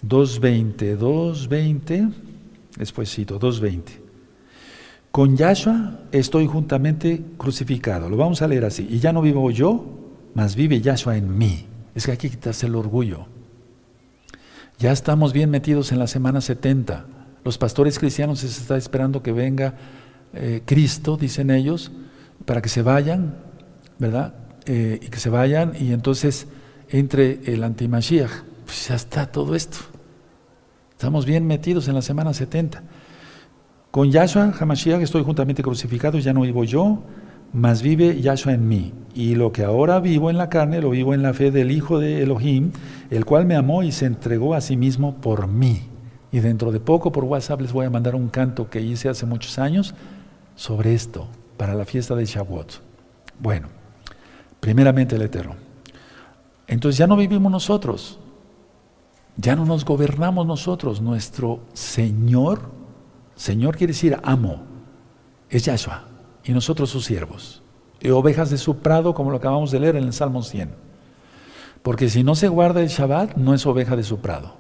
2.20, 2.20, despuésito, 2.20. Con Yahshua estoy juntamente crucificado. Lo vamos a leer así. Y ya no vivo yo, mas vive Yahshua en mí. Es que hay que quitarse el orgullo. Ya estamos bien metidos en la semana 70. Los pastores cristianos se está esperando que venga eh, Cristo, dicen ellos, para que se vayan, ¿verdad? Eh, y que se vayan y entonces entre el antimashiach. Pues ya está todo esto. Estamos bien metidos en la semana 70. Con Yahshua Hamashiach estoy juntamente crucificado, ya no vivo yo, mas vive Yahshua en mí. Y lo que ahora vivo en la carne, lo vivo en la fe del Hijo de Elohim, el cual me amó y se entregó a sí mismo por mí. Y dentro de poco por WhatsApp les voy a mandar un canto que hice hace muchos años sobre esto, para la fiesta de Shavuot. Bueno, primeramente el Eterno. Entonces ya no vivimos nosotros, ya no nos gobernamos nosotros, nuestro Señor Señor quiere decir amo, es Yahshua, y nosotros sus siervos. y ovejas de su prado, como lo acabamos de leer en el Salmo 100. Porque si no se guarda el Shabbat, no es oveja de su prado.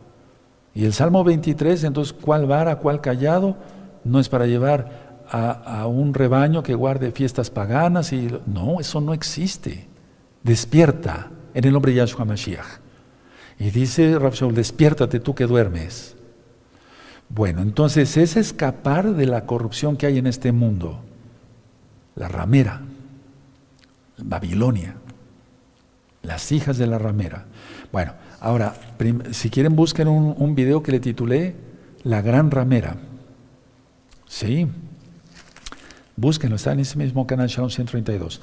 Y el Salmo 23, entonces, ¿cuál vara, cuál callado? No es para llevar a, un rebaño que guarde fiestas paganas. y No, eso no existe. Despierta en el nombre de Yahshua Mashiach. Y dice Shaul, despiértate tú que duermes. Bueno, entonces es escapar de la corrupción que hay en este mundo. La ramera, Babilonia, las hijas de la ramera. Bueno, ahora, si quieren busquen un, video que le titulé La gran ramera. Sí, búsquenlo, está en ese mismo canal Shalom 132.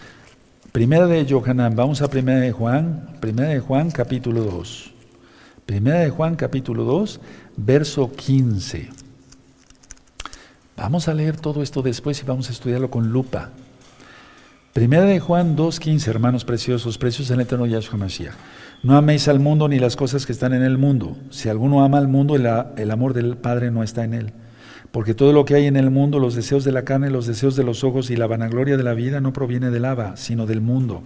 Primera de Johanan, vamos a Primera de Juan, Primera de Juan capítulo 2. Primera de Juan capítulo 2, verso 15. Vamos a leer todo esto después y vamos a estudiarlo con lupa. Primera de Juan 2.15, hermanos preciosos, preciosos en el eterno Yahshua Mashiach. No améis al mundo ni las cosas que están en el mundo. Si alguno ama al mundo, el amor del Padre no está en él. Porque todo lo que hay en el mundo, los deseos de la carne, los deseos de los ojos y la vanagloria de la vida no proviene del Abba, sino del mundo.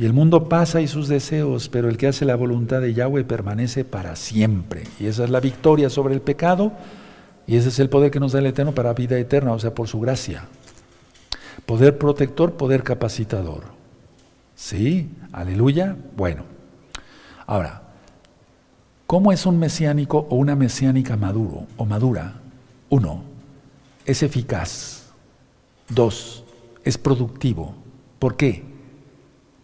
Y el mundo pasa y sus deseos, pero el que hace la voluntad de Yahweh permanece para siempre. Y esa es la victoria sobre el pecado y ese es el poder que nos da el Eterno para vida eterna, o sea, por su gracia. Poder protector, poder capacitador. ¿Sí? Aleluya. Bueno. Ahora, ¿cómo es un mesiánico o una mesiánica maduro o madura? Uno, es eficaz. Dos, es productivo. ¿Por qué?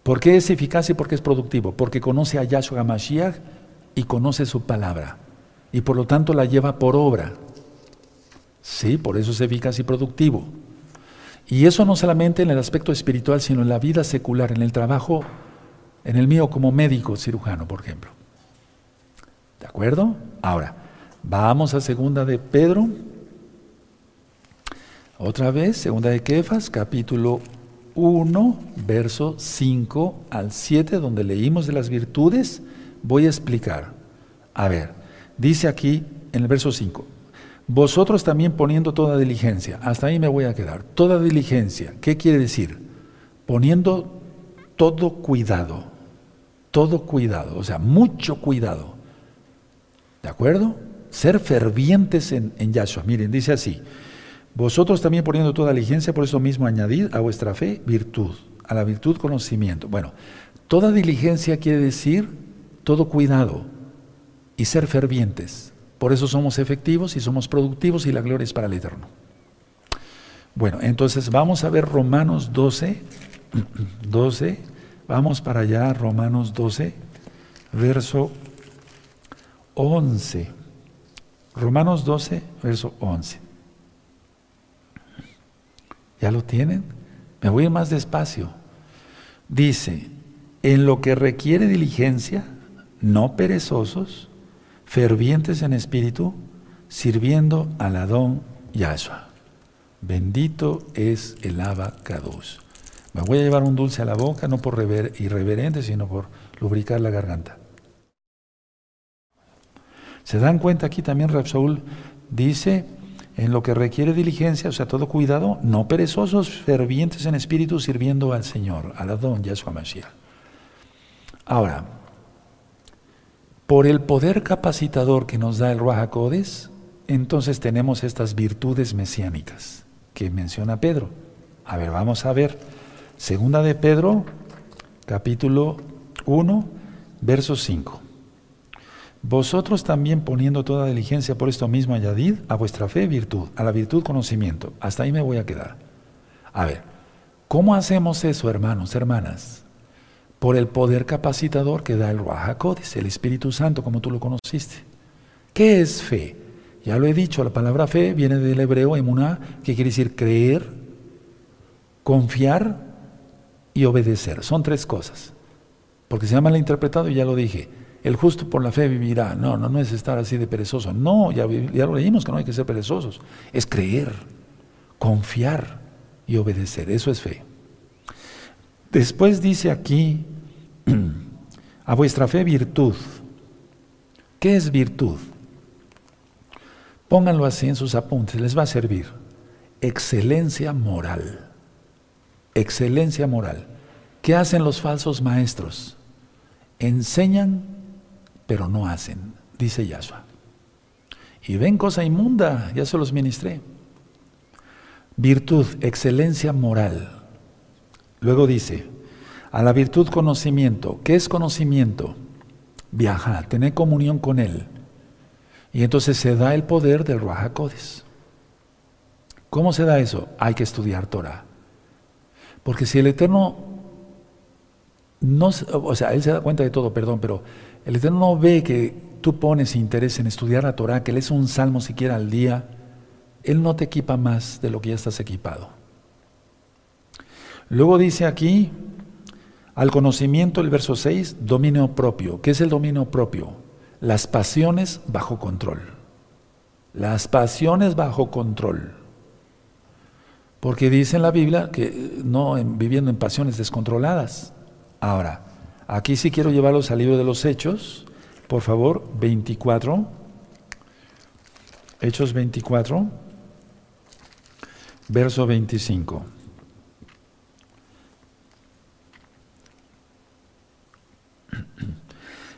¿Por qué es eficaz y por qué es productivo? Porque conoce a Yahshua Mashiach y conoce su palabra. Y por lo tanto la lleva por obra. Sí, por eso es eficaz y productivo. Y eso no solamente en el aspecto espiritual, sino en la vida secular, en el trabajo, en el mío como médico cirujano, por ejemplo. ¿De acuerdo? Ahora, vamos a segunda de Pedro, otra vez, segunda de Kefas, capítulo 1, verso 5 al 7, donde leímos de las virtudes, voy a explicar. A ver, dice aquí en el verso 5, vosotros también poniendo toda diligencia, hasta ahí me voy a quedar, toda diligencia, ¿qué quiere decir? Poniendo todo cuidado, todo cuidado, o sea, mucho cuidado. ¿De acuerdo? Ser fervientes en, en Yahshua. Miren, dice así, vosotros también poniendo toda diligencia, por eso mismo añadid a vuestra fe virtud, a la virtud conocimiento. Bueno, toda diligencia quiere decir todo cuidado y ser fervientes. Por eso somos efectivos y somos productivos y la gloria es para el Eterno. Bueno, entonces vamos a ver Romanos 12, 12, vamos para allá, Romanos 12, verso 11. Romanos 12, verso 11. ¿Ya lo tienen? Me voy más despacio. Dice, en lo que requiere diligencia, no perezosos, fervientes en espíritu, sirviendo al Adón Yahshua. Bendito es el abacados. Me voy a llevar un dulce a la boca, no por irreverente, sino por lubricar la garganta. ¿Se dan cuenta aquí también Rapsaúl dice en lo que requiere diligencia, o sea, todo cuidado, no perezosos, fervientes en espíritu, sirviendo al Señor, al Adón Yahshua Mashiach. Ahora, por el poder capacitador que nos da el Ruach entonces tenemos estas virtudes mesiánicas que menciona Pedro. A ver, vamos a ver. Segunda de Pedro, capítulo 1, verso 5. Vosotros también poniendo toda diligencia por esto mismo añadid a vuestra fe virtud, a la virtud conocimiento. Hasta ahí me voy a quedar. A ver, ¿cómo hacemos eso, hermanos, hermanas? Por el poder capacitador que da el Ruach el Espíritu Santo, como tú lo conociste. ¿Qué es fe? Ya lo he dicho, la palabra fe viene del hebreo emuná, que quiere decir creer, confiar y obedecer. Son tres cosas. Porque se llama el interpretado y ya lo dije el justo por la fe vivirá. No, no, no es estar así de perezoso. No, ya, ya lo leímos que no hay que ser perezosos. Es creer, confiar y obedecer. Eso es fe. Después dice aquí, a vuestra fe virtud. ¿Qué es virtud? Pónganlo así en sus apuntes, les va a servir. Excelencia moral. excelencia moral. ¿Qué hacen los falsos maestros? Enseñan, pero no hacen, dice Yahshua. Y ven cosa inmunda, ya se los ministré. Virtud, excelencia moral. Luego dice, a la virtud conocimiento. ¿Qué es conocimiento? Viajar, tener comunión con Él. Y entonces se da el poder del Rahakodes. ¿Cómo se da eso? Hay que estudiar Torah. Porque si el Eterno no, o sea, Él se da cuenta de todo, perdón, pero el Eterno no ve que tú pones interés en estudiar la Torah, que lees un salmo siquiera al día, Él no te equipa más de lo que ya estás equipado. Luego dice aquí, al conocimiento, el verso 6, dominio propio. ¿Qué es el dominio propio? Las pasiones bajo control. Las pasiones bajo control. Porque dice en la Biblia que no viviendo en pasiones descontroladas. Ahora, aquí sí quiero llevarlos al libro de los Hechos, por favor, 24. Hechos 24, verso 25.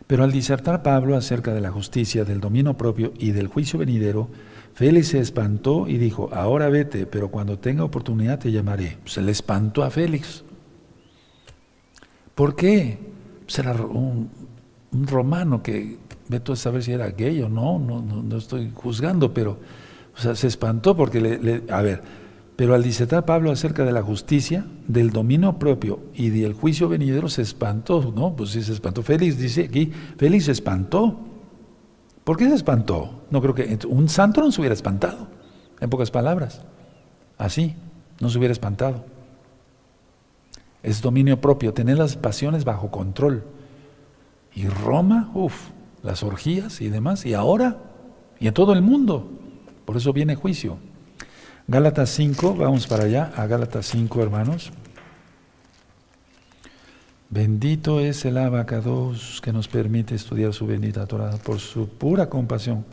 Pero al disertar Pablo acerca de la justicia, del dominio propio y del juicio venidero, Félix se espantó y dijo, ahora vete, pero cuando tenga oportunidad te llamaré. Se le espantó a Félix. ¿Por qué? Será un, romano que, veto a saber si era gay o no, no, no, estoy juzgando, pero se espantó porque, le, a ver, pero al disertar Pablo acerca de la justicia, del dominio propio y del juicio venidero, se espantó, ¿no? Pues sí se espantó. Félix dice aquí, Félix se espantó. ¿Por qué se espantó? No creo que un santo no se hubiera espantado, en pocas palabras. Así, no se hubiera espantado. Es dominio propio, tener las pasiones bajo control. Y Roma, uff, las orgías y demás, y ahora, y en todo el mundo. Por eso viene juicio. Gálatas 5, vamos para allá, a Gálatas 5, hermanos. Bendito es el abacados que nos permite estudiar su bendita Torah por su pura compasión.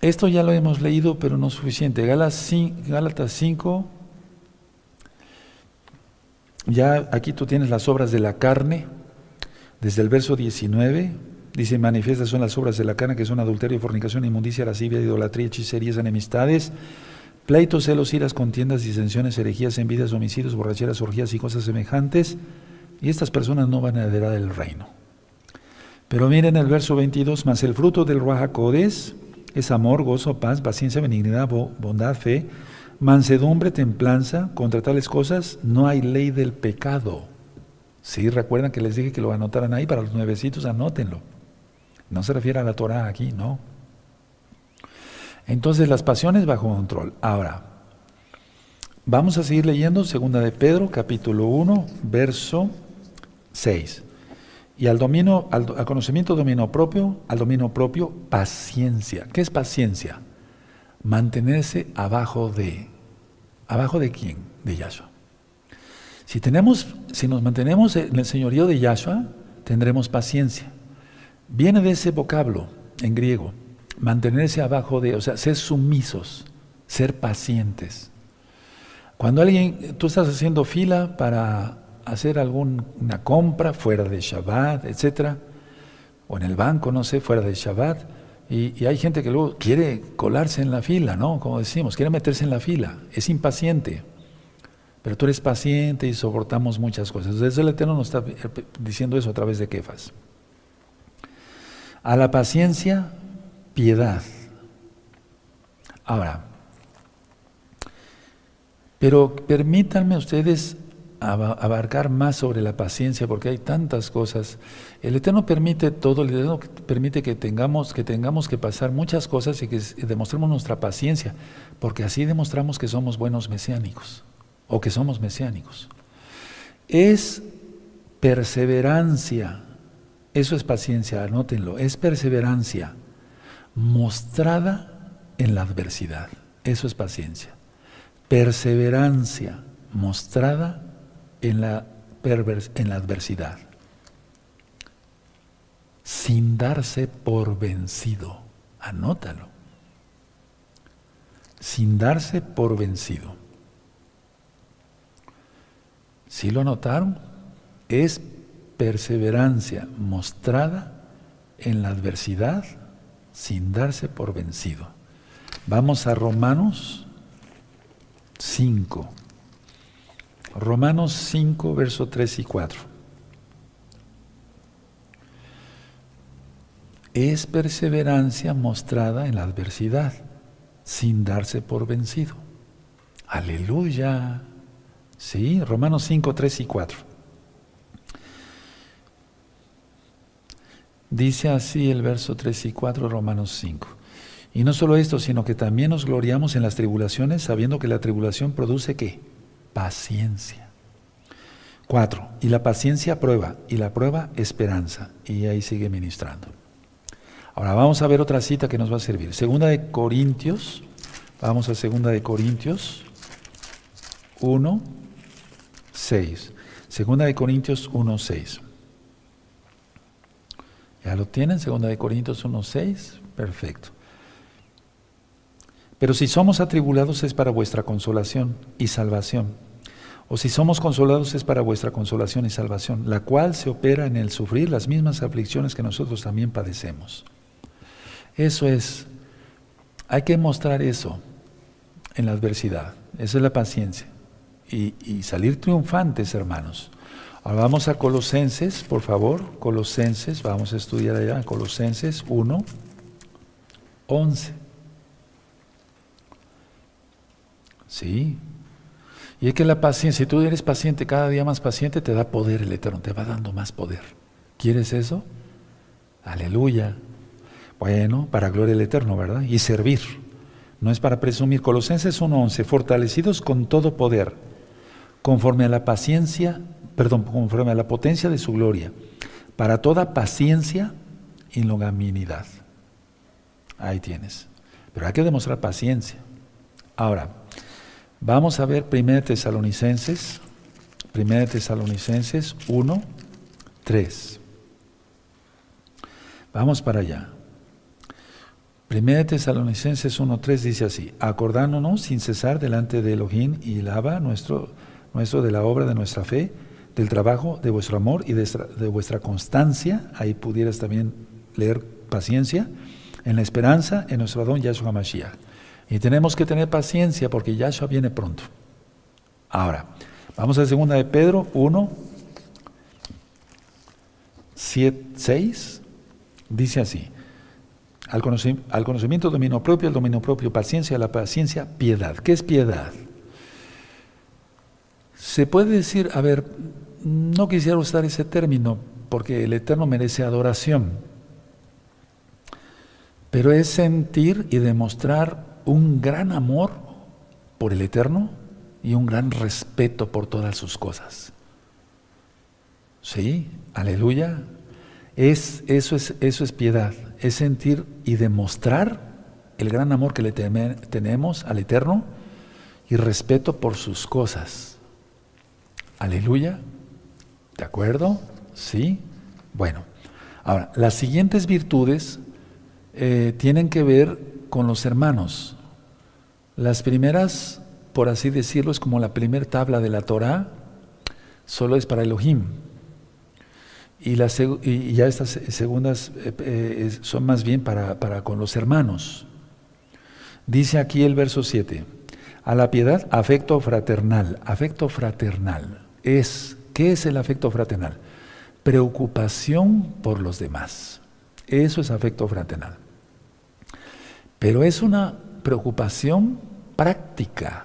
Esto ya lo hemos leído, pero no es suficiente. Gálatas 5, ya aquí tú tienes las obras de la carne, desde el verso 19, dice, manifiestas son las obras de la carne, que son adulterio, fornicación, inmundicia, lascivia, idolatría, hechicerías, enemistades, Pleitos, celos, iras, contiendas, disensiones, herejías, envidias, homicidios, borracheras, orgías y cosas semejantes. Y estas personas no van a heredar el reino. Pero miren el verso 22, más el fruto del Rahakodes es amor, gozo, paz, paciencia, benignidad, bondad, fe, mansedumbre, templanza. Contra tales cosas no hay ley del pecado. Sí, recuerdan que les dije que lo anotaran ahí para los nuevecitos, anótenlo. No se refiere a la Torah aquí, no. Entonces las pasiones bajo control. Ahora, vamos a seguir leyendo segunda de Pedro, capítulo 1, verso 6. Y al dominio, al, conocimiento dominio propio, al dominio propio, paciencia. ¿Qué es paciencia? Mantenerse abajo de. ¿Abajo de quién? De Yahshua. Si, tenemos, si nos mantenemos en el señorío de Yahshua, tendremos paciencia. Viene de ese vocablo en griego mantenerse abajo de, o sea, ser sumisos, ser pacientes. Cuando alguien, tú estás haciendo fila para hacer alguna compra fuera de Shabbat, etcétera, o en el banco, no sé, fuera de Shabbat, y, hay gente que luego quiere colarse en la fila, ¿no? Como decimos, quiere meterse en la fila, es impaciente. Pero tú eres paciente y soportamos muchas cosas. Desde el Eterno nos está diciendo eso a través de Kefas. A la paciencia piedad. Ahora, pero permítanme ustedes abarcar más sobre la paciencia porque hay tantas cosas. El Eterno permite todo, el Eterno permite que tengamos que tengamos que pasar muchas cosas y que demostremos nuestra paciencia, porque así demostramos que somos buenos mesiánicos o que somos mesiánicos. Es perseverancia. Eso es paciencia, anótenlo, es perseverancia mostrada en la adversidad. Eso es paciencia. Perseverancia mostrada en la, en la adversidad. Sin darse por vencido. Anótalo. Sin darse por vencido. ¿Sí lo notaron? Es perseverancia mostrada en la adversidad sin darse por vencido. Vamos a Romanos 5. Romanos 5, verso 3 y 4. Es perseverancia mostrada en la adversidad, sin darse por vencido. Aleluya. Sí, Romanos 5, 3 y 4. Dice así el verso 3 y 4, Romanos 5. Y no solo esto, sino que también nos gloriamos en las tribulaciones, sabiendo que la tribulación produce qué? Paciencia. Cuatro, y la paciencia prueba, y la prueba esperanza. Y ahí sigue ministrando. Ahora vamos a ver otra cita que nos va a servir. Segunda de Corintios, vamos a segunda de Corintios 1, 6. Segunda de Corintios 1, 6. ¿Ya lo tienen? Segunda de Corintios 1, 6. Perfecto. Pero si somos atribulados es para vuestra consolación y salvación. O si somos consolados es para vuestra consolación y salvación, la cual se opera en el sufrir las mismas aflicciones que nosotros también padecemos. Eso es, hay que mostrar eso en la adversidad. Esa es la paciencia. Y, y salir triunfantes, hermanos. Ahora vamos a Colosenses, por favor. Colosenses, vamos a estudiar allá. Colosenses 1, 11. Sí. Y es que la paciencia, si tú eres paciente, cada día más paciente, te da poder el Eterno, te va dando más poder. ¿Quieres eso? Aleluya. Bueno, para gloria del Eterno, ¿verdad? Y servir. No es para presumir. Colosenses 1.11, fortalecidos con todo poder, conforme a la paciencia, perdón, conforme a la potencia de su gloria, para toda paciencia y longanimidad. Ahí tienes. Pero hay que demostrar paciencia. Ahora, Vamos a ver 1 Tesalonicenses, 1 Tesalonicenses 1, 3. Vamos para allá. 1 Tesalonicenses 1, 3 dice así, acordándonos sin cesar delante de Elohim y Lava, nuestro, nuestro de la obra de nuestra fe, del trabajo, de vuestro amor y de, de vuestra constancia, ahí pudieras también leer paciencia, en la esperanza en nuestro don Yahshua Mashiach y tenemos que tener paciencia porque Yahshua viene pronto. Ahora, vamos a segunda de Pedro 1, 7, 6. Dice así, al conocimiento, al conocimiento dominio propio, el dominio propio, paciencia, la paciencia, piedad. ¿Qué es piedad? Se puede decir, a ver, no quisiera usar ese término porque el Eterno merece adoración, pero es sentir y demostrar un gran amor por el Eterno y un gran respeto por todas sus cosas. Sí, aleluya. Es, eso, es, eso es piedad, es sentir y demostrar el gran amor que le tenemos al Eterno y respeto por sus cosas. Aleluya. ¿De acuerdo? Sí. Bueno, ahora, las siguientes virtudes eh, tienen que ver con los hermanos. Las primeras, por así decirlo, es como la primera tabla de la Torah, solo es para Elohim. Y, y ya estas segundas eh, eh, son más bien para, para con los hermanos. Dice aquí el verso 7, a la piedad, afecto fraternal. Afecto fraternal es, ¿qué es el afecto fraternal? Preocupación por los demás. Eso es afecto fraternal. Pero es una preocupación práctica.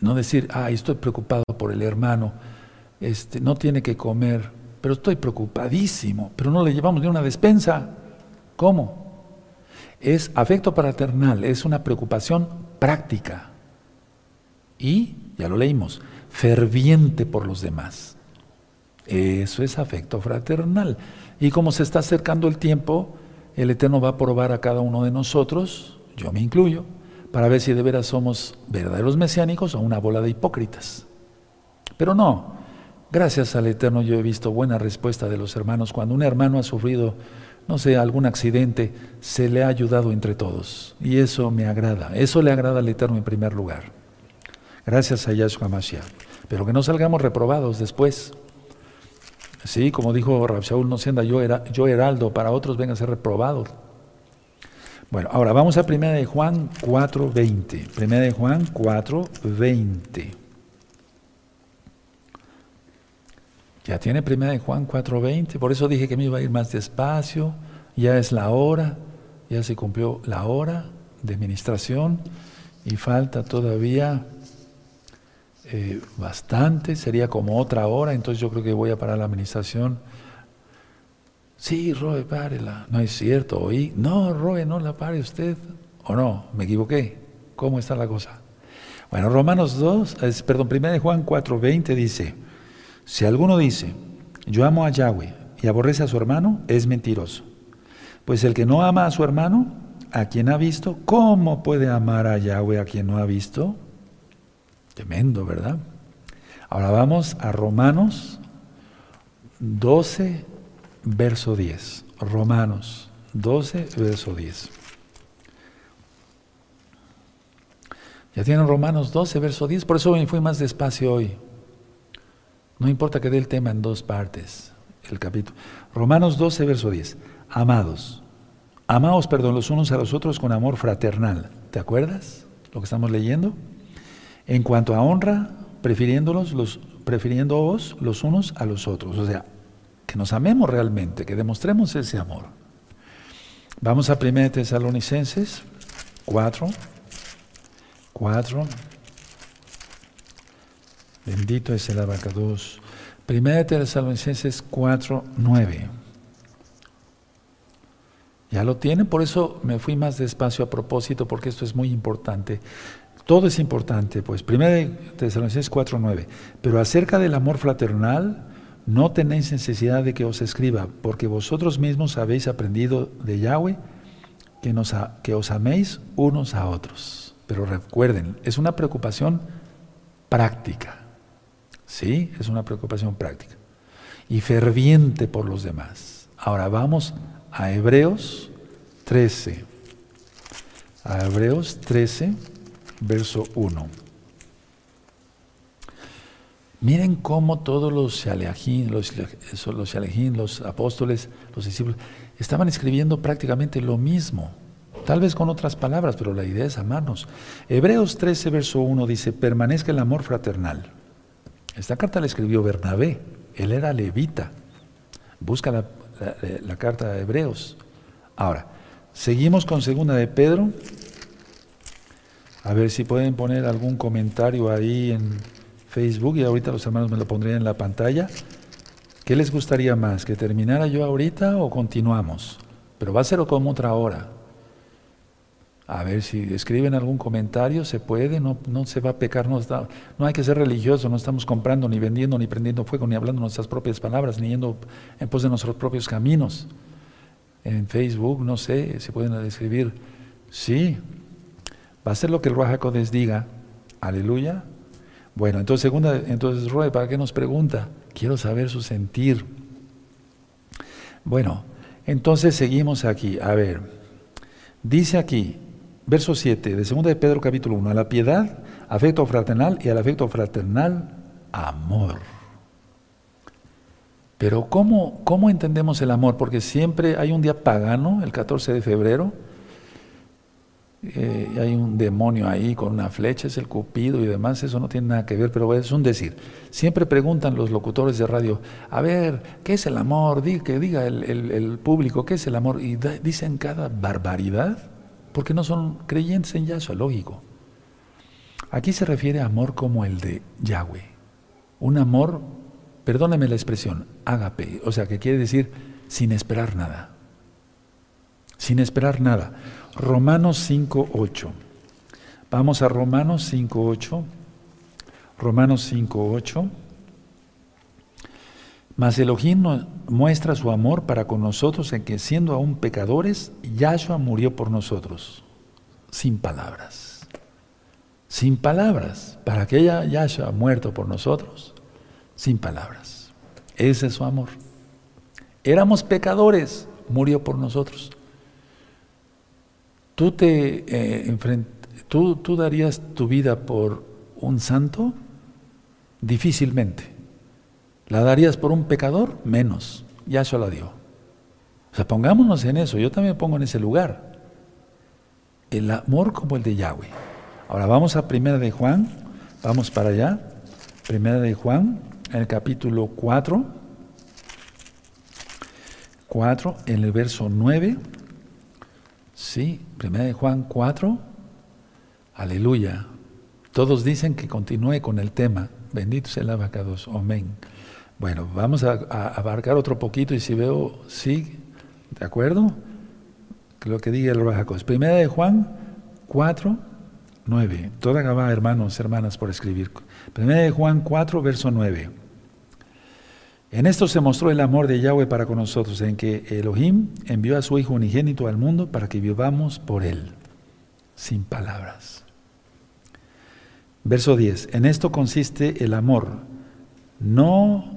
No decir, ah, estoy preocupado por el hermano, este, no tiene que comer, pero estoy preocupadísimo, pero no le llevamos ni una despensa. ¿Cómo? Es afecto paternal, es una preocupación práctica. Y, ya lo leímos, ferviente por los demás. Eso es afecto fraternal. Y como se está acercando el tiempo, el Eterno va a probar a cada uno de nosotros, yo me incluyo, para ver si de veras somos verdaderos mesiánicos o una bola de hipócritas. Pero no, gracias al Eterno yo he visto buena respuesta de los hermanos. Cuando un hermano ha sufrido, no sé, algún accidente, se le ha ayudado entre todos. Y eso me agrada, eso le agrada al Eterno en primer lugar. Gracias a Yahshua Mashiach. Pero que no salgamos reprobados después. Sí, como dijo Rab Shaul, no sienda yo, era, yo heraldo, para otros vengan a ser reprobados. Bueno, ahora vamos a 1 de Juan 4.20. 1 de Juan 4.20. Ya tiene 1 de Juan 4.20, por eso dije que me iba a ir más despacio, ya es la hora, ya se cumplió la hora de administración y falta todavía eh, bastante, sería como otra hora, entonces yo creo que voy a parar la administración. Sí, Roe, párela. No es cierto, oí. No, Roe, no la pare usted. ¿O no? ¿Me equivoqué? ¿Cómo está la cosa? Bueno, Romanos 2, perdón, 1 Juan 4, 20 dice, si alguno dice, yo amo a Yahweh y aborrece a su hermano, es mentiroso. Pues el que no ama a su hermano, a quien ha visto, ¿cómo puede amar a Yahweh a quien no ha visto? Tremendo, ¿verdad? Ahora vamos a Romanos 12, verso 10. Romanos 12, verso 10. Ya tienen Romanos 12, verso 10, por eso me fui más despacio hoy. No importa que dé el tema en dos partes, el capítulo. Romanos 12, verso 10. Amados, amaos, perdón, los unos a los otros con amor fraternal. ¿Te acuerdas lo que estamos leyendo? En cuanto a honra, prefiriéndolos los, prefiriéndoos los unos a los otros. O sea, que nos amemos realmente, que demostremos ese amor. Vamos a 1 Tesalonicenses 4. 4. Bendito es el abacados. 1 Tesalonicenses 4, 9. Ya lo tienen, por eso me fui más despacio a propósito, porque esto es muy importante. Todo es importante, pues. 1 Tesalonicenses 4:9. Pero acerca del amor fraternal, no tenéis necesidad de que os escriba, porque vosotros mismos habéis aprendido de Yahweh que, nos que os améis unos a otros. Pero recuerden, es una preocupación práctica. ¿Sí? Es una preocupación práctica. Y ferviente por los demás. Ahora vamos a Hebreos 13. A Hebreos 13 verso 1. Miren cómo todos los los, los, los apóstoles, los discípulos, estaban escribiendo prácticamente lo mismo, tal vez con otras palabras, pero la idea es amarnos. Hebreos 13, verso 1 dice, permanezca el amor fraternal. Esta carta la escribió Bernabé, él era levita. Busca la, la carta de Hebreos. Ahora, seguimos con segunda de Pedro a ver si pueden poner algún comentario ahí en Facebook y ahorita los hermanos me lo pondrían en la pantalla. ¿Qué les gustaría más? ¿Que terminara yo ahorita o continuamos? Pero va a ser como otra hora. A ver si escriben algún comentario, se puede, no, no se va a pecar, no, no hay que ser religioso, no estamos comprando, ni vendiendo, ni prendiendo fuego, ni hablando nuestras propias palabras, ni yendo en pos de nuestros propios caminos. En Facebook, no sé, se pueden escribir, sí, Va a ser lo que el Ruach diga. Aleluya. Bueno, entonces, segunda, entonces, Roe, ¿para qué nos pregunta? Quiero saber su sentir. Bueno, entonces seguimos aquí. A ver, dice aquí, verso 7 de 2 de Pedro capítulo 1, a la piedad, afecto fraternal y al afecto fraternal, amor. Pero ¿cómo, ¿cómo entendemos el amor? Porque siempre hay un día pagano, el 14 de febrero, eh, hay un demonio ahí con una flecha, es el cupido y demás, eso no tiene nada que ver, pero es un decir. Siempre preguntan los locutores de radio, a ver, ¿qué es el amor? que diga el, público, ¿qué es el amor? Y dicen cada barbaridad, porque no son creyentes en Yahshua, lógico. Aquí se refiere a amor como el de Yahweh, un amor, perdóneme la expresión, ágape, o sea, que quiere decir sin esperar nada, sin esperar nada. Romanos 5.8. Vamos a Romanos 5.8. Romanos 5.8. Mas Elohim muestra su amor para con nosotros en que siendo aún pecadores, Yahshua murió por nosotros. Sin palabras. Sin palabras. Para que Yahshua muerto por nosotros, sin palabras. Ese es su amor. Éramos pecadores, murió por nosotros. ¿Tú, te, eh, tú, tú darías tu vida por un santo? Difícilmente. ¿La darías por un pecador? Menos. Yahshua la dio. O sea, pongámonos en eso. Yo también me pongo en ese lugar. El amor como el de Yahweh. Ahora vamos a Primera de Juan. Vamos para allá. Primera de Juan, en el capítulo 4. 4, en el verso 9. Sí, Primera de Juan 4. Aleluya. Todos dicen que continúe con el tema. Bendito sea el abacados. Amén. Bueno, vamos a, abarcar otro poquito y si veo, sí, ¿de acuerdo? Lo que diga el Rajacos. Primera de Juan 4, 9. Toda Gabá, hermanos, hermanas, por escribir. Primera de Juan 4, verso 9. En esto se mostró el amor de Yahweh para con nosotros, en que Elohim envió a su Hijo unigénito al mundo para que vivamos por Él, sin palabras. Verso 10. En esto consiste el amor, no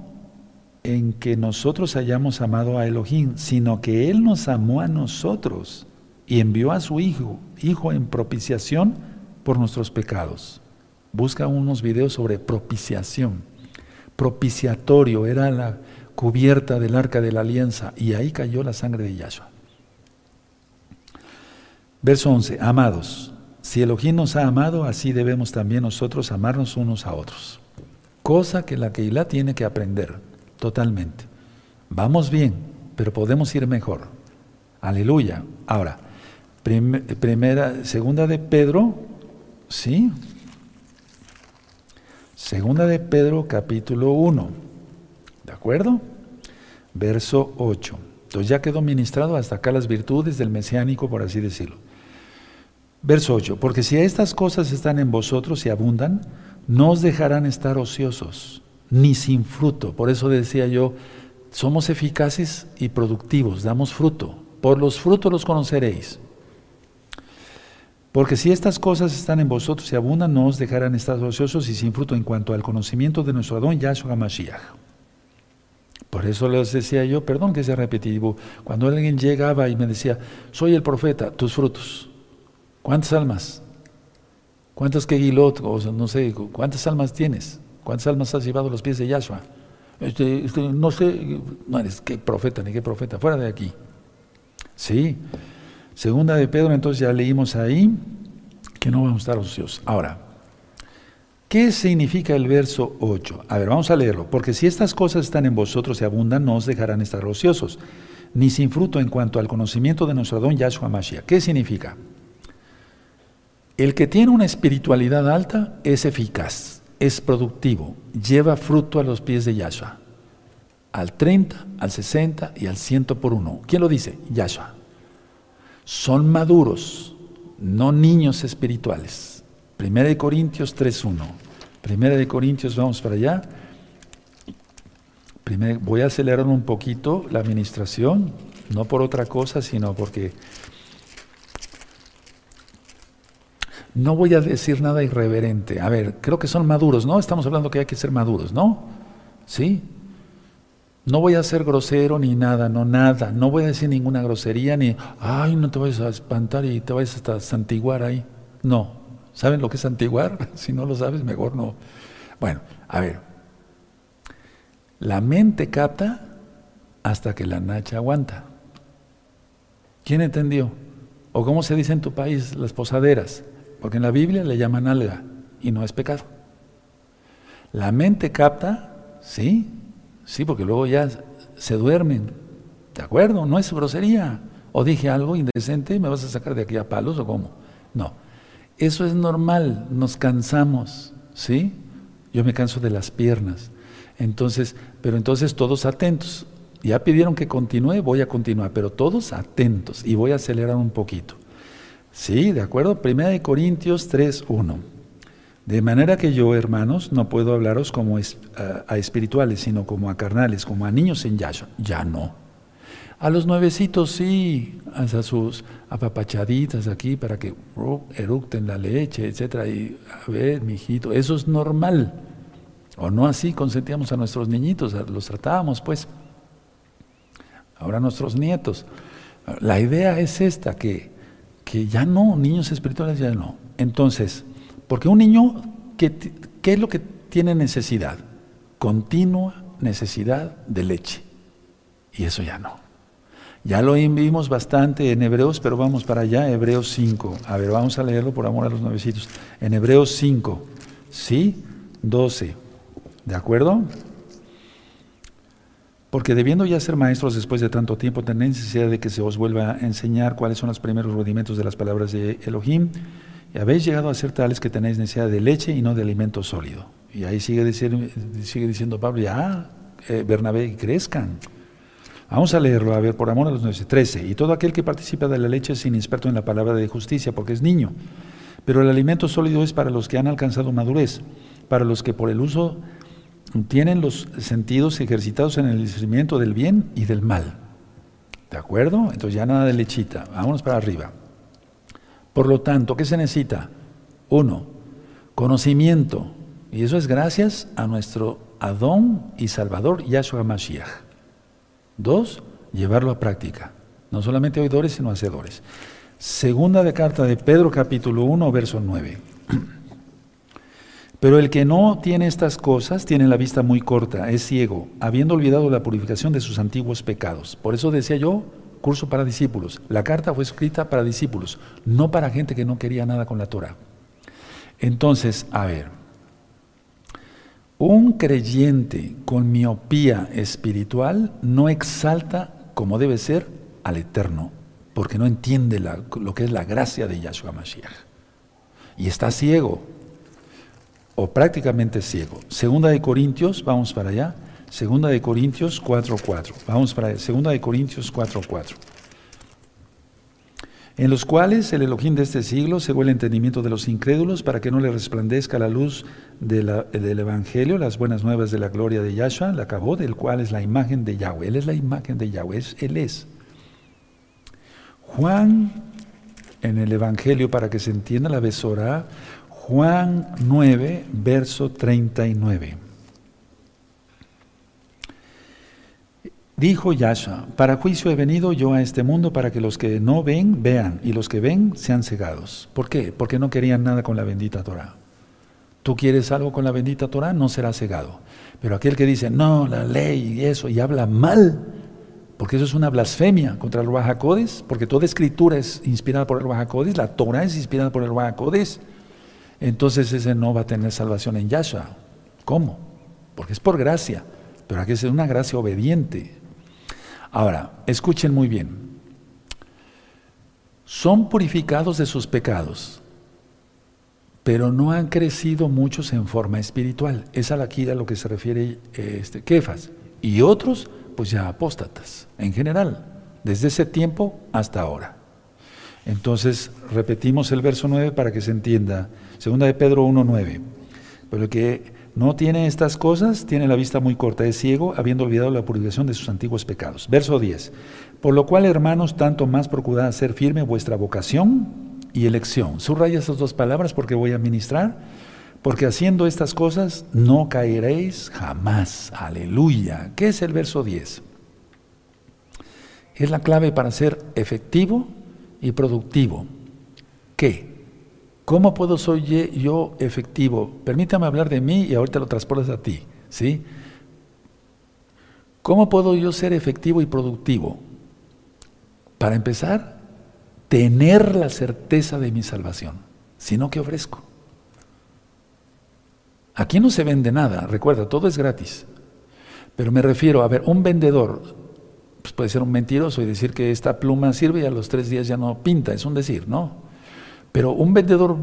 en que nosotros hayamos amado a Elohim, sino que Él nos amó a nosotros y envió a su Hijo, Hijo en propiciación por nuestros pecados. Busca unos videos sobre propiciación. Propiciatorio era la cubierta del arca de la alianza y ahí cayó la sangre de Yahshua. Verso 11. Amados, si Elohim nos ha amado, así debemos también nosotros amarnos unos a otros. Cosa que la Keilah tiene que aprender totalmente. Vamos bien, pero podemos ir mejor. Aleluya. Ahora, primera, segunda de Pedro, ¿sí? Segunda de Pedro, capítulo 1. ¿De acuerdo? Verso 8. Entonces ya quedó ministrado hasta acá las virtudes del mesiánico, por así decirlo. Verso 8, porque si estas cosas están en vosotros y abundan, no os dejarán estar ociosos, ni sin fruto. Por eso decía yo, somos eficaces y productivos, damos fruto. Por los frutos los conoceréis. Porque si estas cosas están en vosotros y abundan, no os dejarán estar ociosos y sin fruto en cuanto al conocimiento de nuestro Adón Yahshua Mashiach. Por eso les decía yo, perdón que sea repetitivo, cuando alguien llegaba y me decía, soy el profeta, tus frutos. ¿Cuántas almas? ¿Cuántas Kegilot? O no sé, ¿cuántas almas tienes? ¿Cuántas almas has llevado los pies de Yahshua? Este, este, no sé, no eres qué profeta ni qué profeta, fuera de aquí. Sí. Segunda de Pedro, entonces ya leímos ahí que no vamos a estar ociosos. Ahora, ¿qué significa el verso 8? A ver, vamos a leerlo. Porque si estas cosas están en vosotros y abundan, no os dejarán estar ociosos, ni sin fruto en cuanto al conocimiento de nuestro don Yahshua Mashiach. ¿Qué significa? El que tiene una espiritualidad alta es eficaz, es productivo, lleva fruto a los pies de Yahshua. Al 30, al 60 y al 100 por uno. ¿Quién lo dice? Yahshua. Son maduros, no niños espirituales. Primera de Corintios 3.1. Primera de Corintios, vamos para allá. voy a acelerar un poquito la administración, no por otra cosa, sino porque no voy a decir nada irreverente. A ver, creo que son maduros, ¿no? Estamos hablando que hay que ser maduros, ¿no? ¿Sí? No voy a ser grosero ni nada, no nada. No voy a decir ninguna grosería ni, ay, no te vayas a espantar y te vayas hasta santiguar ahí. No. ¿Saben lo que es santiguar? si no lo sabes, mejor no. Bueno, a ver. La mente capta hasta que la nacha aguanta. ¿Quién entendió? ¿O cómo se dice en tu país las posaderas? Porque en la Biblia le llaman alga y no es pecado. La mente capta, sí, sí, porque luego ya se duermen. ¿De acuerdo? No es grosería. O dije algo indecente, ¿me vas a sacar de aquí a palos o cómo? No. Eso es normal, nos cansamos, ¿sí? Yo me canso de las piernas. Entonces, pero entonces todos atentos. Ya pidieron que continúe, voy a continuar, pero todos atentos y voy a acelerar un poquito. Sí, de acuerdo. Primera de Corintios 3.1. De manera que yo, hermanos, no puedo hablaros como a, espirituales, sino como a carnales, como a niños en Yahshua. Ya no. A los nuevecitos sí, a sus apapachaditas aquí para que uh, eructen la leche, etcétera. Y a ver, mijito, eso es normal. O no así consentíamos a nuestros niñitos, los tratábamos pues. Ahora nuestros nietos. La idea es esta, que que ya no, niños espirituales ya no. Entonces, porque un niño ¿qué, ¿qué es lo que tiene necesidad? Continua necesidad de leche. Y eso ya no. Ya lo vimos bastante en Hebreos, pero vamos para allá, Hebreos 5. A ver, vamos a leerlo por amor a los nuevecitos. En Hebreos 5, ¿sí? 12. ¿De acuerdo? Porque debiendo ya ser maestros después de tanto tiempo, tenéis necesidad de que se os vuelva a enseñar cuáles son los primeros rudimentos de las palabras de Elohim. Y habéis llegado a ser tales que tenéis necesidad de leche y no de alimento sólido. Y ahí sigue, diciendo Pablo, ya, eh, Bernabé, crezcan. Vamos a leerlo, a ver, por amor a los 9, 13. Y todo aquel que participa de la leche es inexperto en la palabra de justicia, porque es niño. Pero el alimento sólido es para los que han alcanzado madurez, para los que por el uso tienen los sentidos ejercitados en el discernimiento del bien y del mal. ¿De acuerdo? Entonces ya nada de lechita. Vámonos para arriba. Por lo tanto, ¿qué se necesita? Uno, conocimiento. Y eso es gracias a nuestro Adón y Salvador Yahshua Mashiach. Dos, llevarlo a práctica. No solamente oidores, sino hacedores. Segunda de carta de Pedro capítulo 1, verso 9. Pero el que no tiene estas cosas tiene la vista muy corta, es ciego, habiendo olvidado la purificación de sus antiguos pecados. Por eso decía yo, curso para discípulos. La carta fue escrita para discípulos, no para gente que no quería nada con la Torah. Entonces, a ver, un creyente con miopía espiritual no exalta como debe ser al Eterno, porque no entiende lo que es la gracia de Yahshua Mashiach. Y está ciego, o prácticamente ciego. Segunda de Corintios, vamos para allá. Segunda de Corintios 4.4. Vamos para allá. Segunda de Corintios 4.4 en los cuales el Elohim de este siglo cegó el entendimiento de los incrédulos para que no le resplandezca la luz del Evangelio, las buenas nuevas de la gloria de Yahshua, la acabó, del cual es la imagen de Yahweh. Él es la imagen de Yahweh, Él es. Juan, en el Evangelio, para que se entienda la besora, Juan 9, verso 39. Dijo Yahshua, para juicio he venido yo a este mundo para que los que no ven, vean, y los que ven sean cegados. ¿Por qué? Porque no querían nada con la bendita Torah. Tú quieres algo con la bendita Torah, no serás cegado. Pero aquel que dice, no, la ley y eso, y habla mal, porque eso es una blasfemia contra el Ruajacodes, porque toda escritura es inspirada por el Ruajacodes, la Torah es inspirada por el Ruajacodes, entonces ese no va a tener salvación en Yahshua. ¿Cómo? Porque es por gracia, pero aquí es una gracia obediente, Ahora, escuchen muy bien. Son purificados de sus pecados, pero no han crecido muchos en forma espiritual. Es aquí a lo que se refiere este, Kefas. Y otros, pues ya apóstatas, en general, desde ese tiempo hasta ahora. Entonces, repetimos el verso 9 para que se entienda. Segunda de Pedro 1.9. Pero que no tiene estas cosas, tiene la vista muy corta, es ciego, habiendo olvidado la purificación de sus antiguos pecados. Verso 10. Por lo cual, hermanos, tanto más procurad hacer firme vuestra vocación y elección. Subraya esas dos palabras porque voy a ministrar. Porque haciendo estas cosas no caeréis jamás. Aleluya. ¿Qué es el verso 10? Es la clave para ser efectivo y productivo. ¿Qué? ¿Cómo puedo ser yo efectivo? Permítame hablar de mí y ahorita lo transportas a ti, ¿sí? ¿Cómo puedo yo ser efectivo y productivo? Para empezar, tener la certeza de mi salvación, sino que ofrezco. Aquí no se vende nada, recuerda, todo es gratis. Pero me refiero, a ver, un vendedor pues puede ser un mentiroso y decir que esta pluma sirve y a los tres días ya no pinta, es un decir, ¿no? Pero un vendedor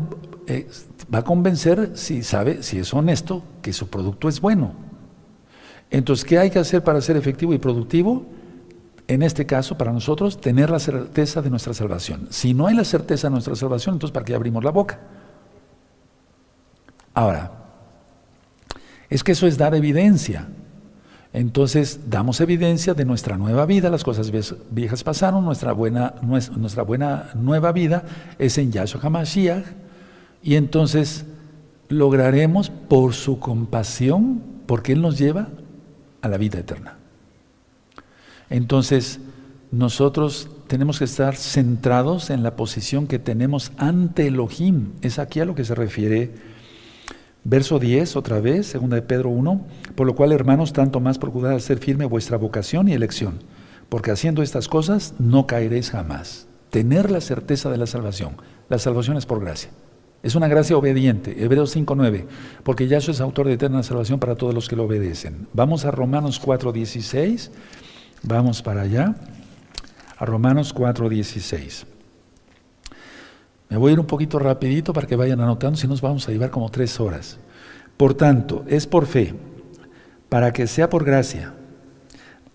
eh, va a convencer si sabe, si es honesto, que su producto es bueno. Entonces, ¿qué hay que hacer para ser efectivo y productivo? En este caso, para nosotros, tener la certeza de nuestra salvación. Si no hay la certeza de nuestra salvación, entonces ¿para qué abrimos la boca? Ahora, es que eso es dar evidencia. Entonces damos evidencia de nuestra nueva vida, las cosas viejas pasaron, nuestra buena, nuestra buena nueva vida es en Yahshua HaMashiach. Y entonces lograremos por su compasión, porque Él nos lleva a la vida eterna. Entonces nosotros tenemos que estar centrados en la posición que tenemos ante Elohim, es aquí a lo que se refiere Verso 10, otra vez, segunda de Pedro 1, por lo cual, hermanos, tanto más procurad hacer firme vuestra vocación y elección, porque haciendo estas cosas no caeréis jamás. Tener la certeza de la salvación. La salvación es por gracia. Es una gracia obediente. Hebreos 5.9. Porque Yahshua es autor de eterna salvación para todos los que lo obedecen. Vamos a Romanos 4.16. Vamos para allá. A Romanos 4.16. Me voy a ir un poquito rapidito para que vayan anotando, si nos vamos a llevar como tres horas. Por tanto, es por fe, para que sea por gracia,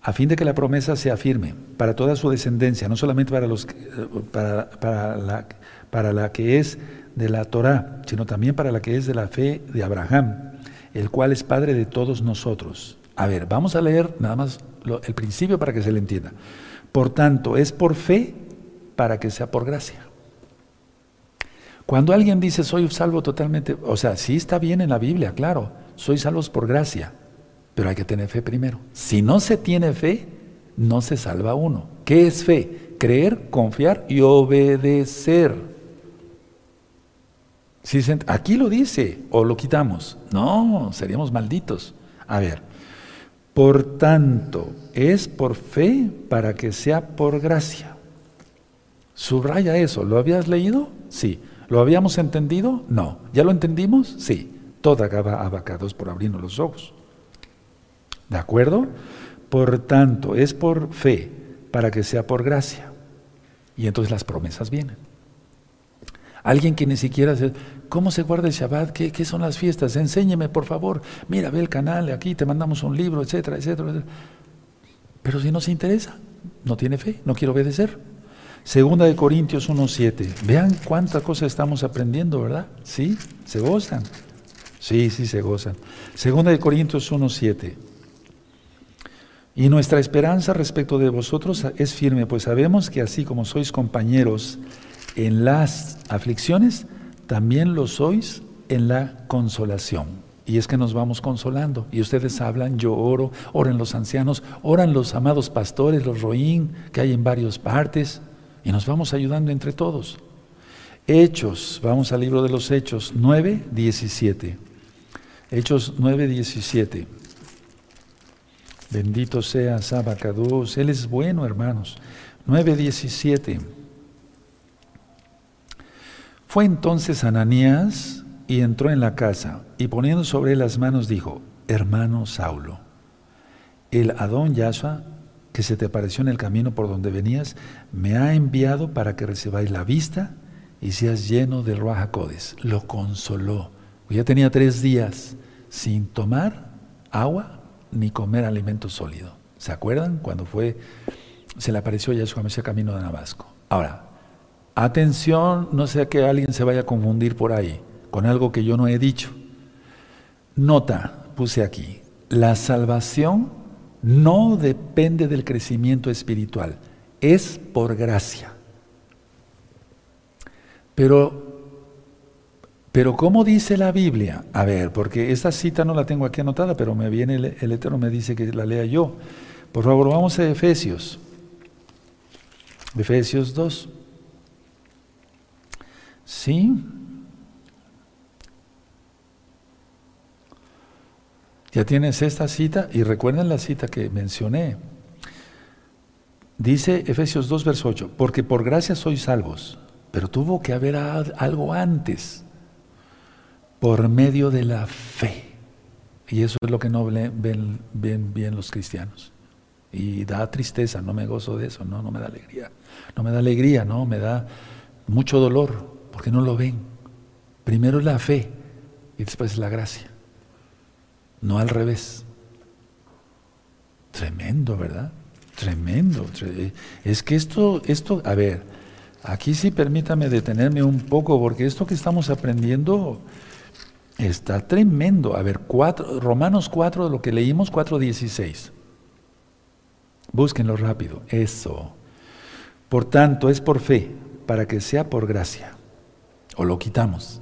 a fin de que la promesa sea firme para toda su descendencia, no solamente para, los, para, para, la, para la que es de la Torá, sino también para la que es de la fe de Abraham, el cual es Padre de todos nosotros. A ver, vamos a leer nada más el principio para que se le entienda. Por tanto, es por fe para que sea por gracia. Cuando alguien dice soy salvo totalmente, o sea, sí está bien en la Biblia, claro, soy salvos por gracia, pero hay que tener fe primero. Si no se tiene fe, no se salva uno. ¿Qué es fe? Creer, confiar y obedecer aquí lo dice, o lo quitamos. No, seríamos malditos. A ver, por tanto, es por fe para que sea por gracia. Subraya eso. ¿Lo habías leído? Sí. ¿Lo habíamos entendido? No. ¿Ya lo entendimos? Sí. Toda gaba abacados por abrirnos los ojos. ¿De acuerdo? Por tanto, es por fe para que sea por gracia. Y entonces las promesas vienen. Alguien que ni siquiera se... ¿Cómo se guarda el Shabbat? ¿Qué, son las fiestas? Enséñeme, por favor. Mira, ve el canal, aquí te mandamos un libro, etcétera, etcétera, Pero si no se interesa, no tiene fe, no quiere obedecer. Segunda de Corintios 1.7. Vean cuántas cosas estamos aprendiendo, ¿verdad? ¿Sí? ¿Se gozan? Sí, sí, se gozan. Segunda de Corintios 1.7. Y nuestra esperanza respecto de vosotros es firme, pues sabemos que así como sois compañeros en las aflicciones, también lo sois en la consolación. Y es que nos vamos consolando. Y ustedes hablan, yo oro, oran los ancianos, oran los amados pastores, los roín, que hay en varias partes, y nos vamos ayudando entre todos. Hechos, vamos al libro de los Hechos 9, 17. Hechos 9, 17. Bendito sea Sabacados, Él es bueno, hermanos. 9, 17. Fue entonces Ananías y entró en la casa y poniendo sobre él las manos dijo, hermano Saulo, el Adón Yahshua que se te apareció en el camino por donde venías, me ha enviado para que recibáis la vista y seas lleno del Ruajacodes. Lo consoló. Ya tenía tres días sin tomar agua ni comer alimento sólido. ¿Se acuerdan cuando fue, se le apareció Yahshua ese camino de Damasco? Ahora, Atención, no sea que alguien se vaya a confundir por ahí con algo que yo no he dicho. Nota, puse aquí, la salvación no depende del crecimiento espiritual, es por gracia. Pero, pero ¿cómo dice la Biblia? A ver, porque esta cita no la tengo aquí anotada, pero me viene el, el Eterno, me dice que la lea yo. Por favor, vamos a Efesios. Efesios 2. ¿Sí? Ya tienes esta cita y recuerden la cita que mencioné. Dice Efesios 2, verso 8, porque por gracia sois salvos, pero tuvo que haber algo antes, por medio de la fe. Y eso es lo que no ven, bien los cristianos. Y da tristeza, no me gozo de eso, no, no me da alegría. No me da alegría, no, me da mucho dolor porque no lo ven. Primero es la fe y después es la gracia. No al revés. Tremendo, ¿verdad? Tremendo. Es que esto, esto, a ver, aquí sí permítame detenerme un poco, porque esto que estamos aprendiendo está tremendo. A ver, cuatro, Romanos 4, lo que leímos, 4.16. Búsquenlo rápido. Eso. Por tanto, es por fe, para que sea por gracia. ¿O lo quitamos?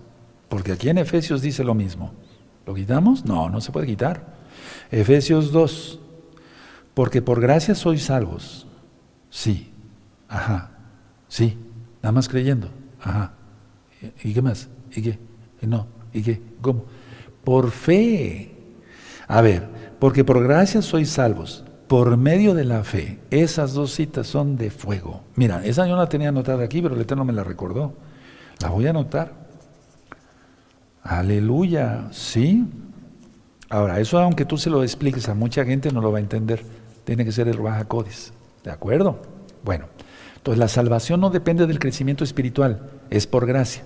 Porque aquí en Efesios dice lo mismo. ¿Lo quitamos? No, no se puede quitar. Efesios 2. Porque por gracia sois salvos. Sí. Ajá. Sí. Nada más creyendo. Ajá. ¿Y qué más? ¿Y qué? ¿Y no? ¿Y qué? ¿Cómo? por fe. A ver, porque por gracia sois salvos, por medio de la fe. Esas dos citas son de fuego. Mira, esa yo la tenía anotada aquí, pero el Eterno me la recordó. La voy a anotar. Aleluya, ¿sí? Ahora, eso aunque tú se lo expliques a mucha gente no lo va a entender. Tiene que ser el Baja Codis. ¿De acuerdo? Bueno, entonces la salvación no depende del crecimiento espiritual, es por gracia.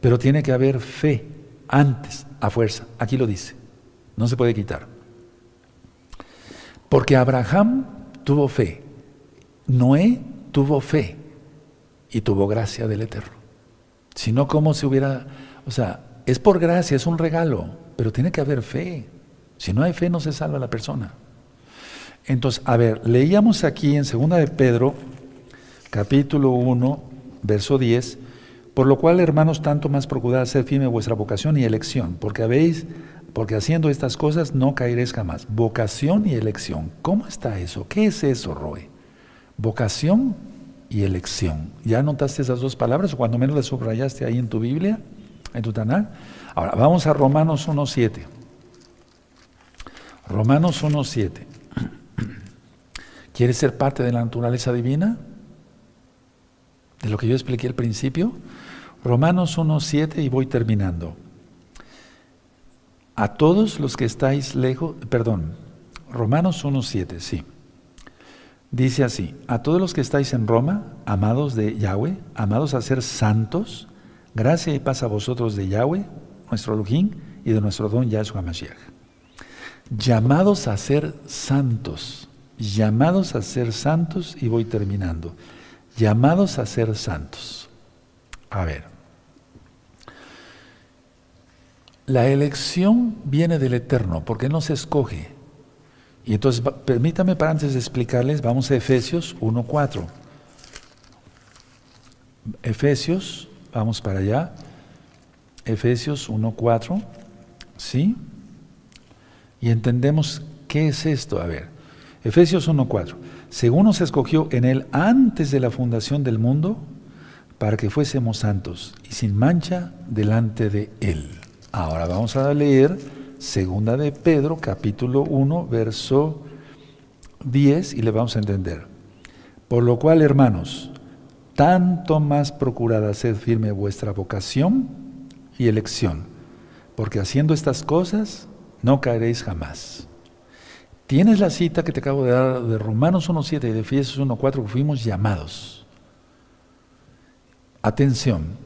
Pero tiene que haber fe antes, a fuerza. Aquí lo dice. No se puede quitar. Porque Abraham tuvo fe, Noé tuvo fe y tuvo gracia del Eterno. Si no, ¿cómo se hubiera... O sea, es por gracia, es un regalo, pero tiene que haber fe. Si no hay fe, no se salva la persona. Entonces, a ver, leíamos aquí en 2 de Pedro, capítulo 1, verso 10, por lo cual, hermanos, tanto más procurad hacer firme vuestra vocación y elección, porque habéis, porque haciendo estas cosas no caeréis jamás. Vocación y elección. ¿Cómo está eso? ¿Qué es eso, Roe? Vocación y elección. ¿Ya notaste esas dos palabras o cuando menos las subrayaste ahí en tu Biblia, en tu Tanal? Ahora, vamos a Romanos 1.7. Romanos 1.7. ¿Quieres ser parte de la naturaleza divina? De lo que yo expliqué al principio. Romanos 1.7 y voy terminando. A todos los que estáis lejos, perdón, Romanos 1.7, sí. Dice así, a todos los que estáis en Roma, amados de Yahweh, amados a ser santos, gracia y paz a vosotros de Yahweh, nuestro Elohim, y de nuestro don Yahshua Mashiach. Llamados a ser santos, llamados a ser santos, y voy terminando. Llamados a ser santos. A ver, La elección viene del Eterno, porque no se escoge. Y entonces, permítame para antes de explicarles, vamos a Efesios 1.4. Efesios, vamos para allá. Efesios 1.4, ¿sí? Y entendemos qué es esto. A ver, Efesios 1.4. Según nos escogió en él antes de la fundación del mundo, para que fuésemos santos y sin mancha delante de él. Ahora vamos a leer segunda de Pedro, capítulo 1, verso 10 y le vamos a entender. Por lo cual, hermanos, tanto más procurad hacer firme vuestra vocación y elección, porque haciendo estas cosas no caeréis jamás. Tienes la cita que te acabo de dar de Romanos 1.7 y de Efesios 1.4 que fuimos llamados. Atención,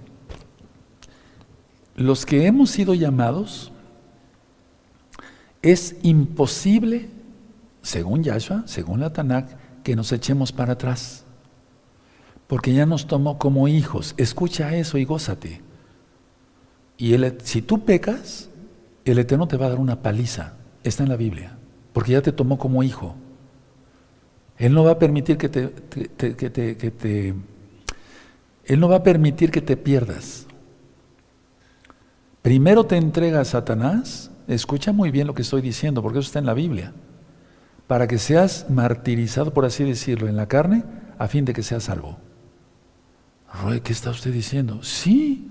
los que hemos sido llamados, es imposible, según Yahshua, según la Tanakh, que nos echemos para atrás. Porque ya nos tomó como hijos. Escucha eso y gózate. Y si tú pecas, el Eterno te va a dar una paliza. Está en la Biblia. Porque ya te tomó como hijo. Él no va a permitir que te, que te Él no va a permitir que te pierdas. Primero te entrega a Satanás, escucha muy bien lo que estoy diciendo, porque eso está en la Biblia, para que seas martirizado, por así decirlo, en la carne, a fin de que seas salvo. Roy, ¿qué está usted diciendo? Sí,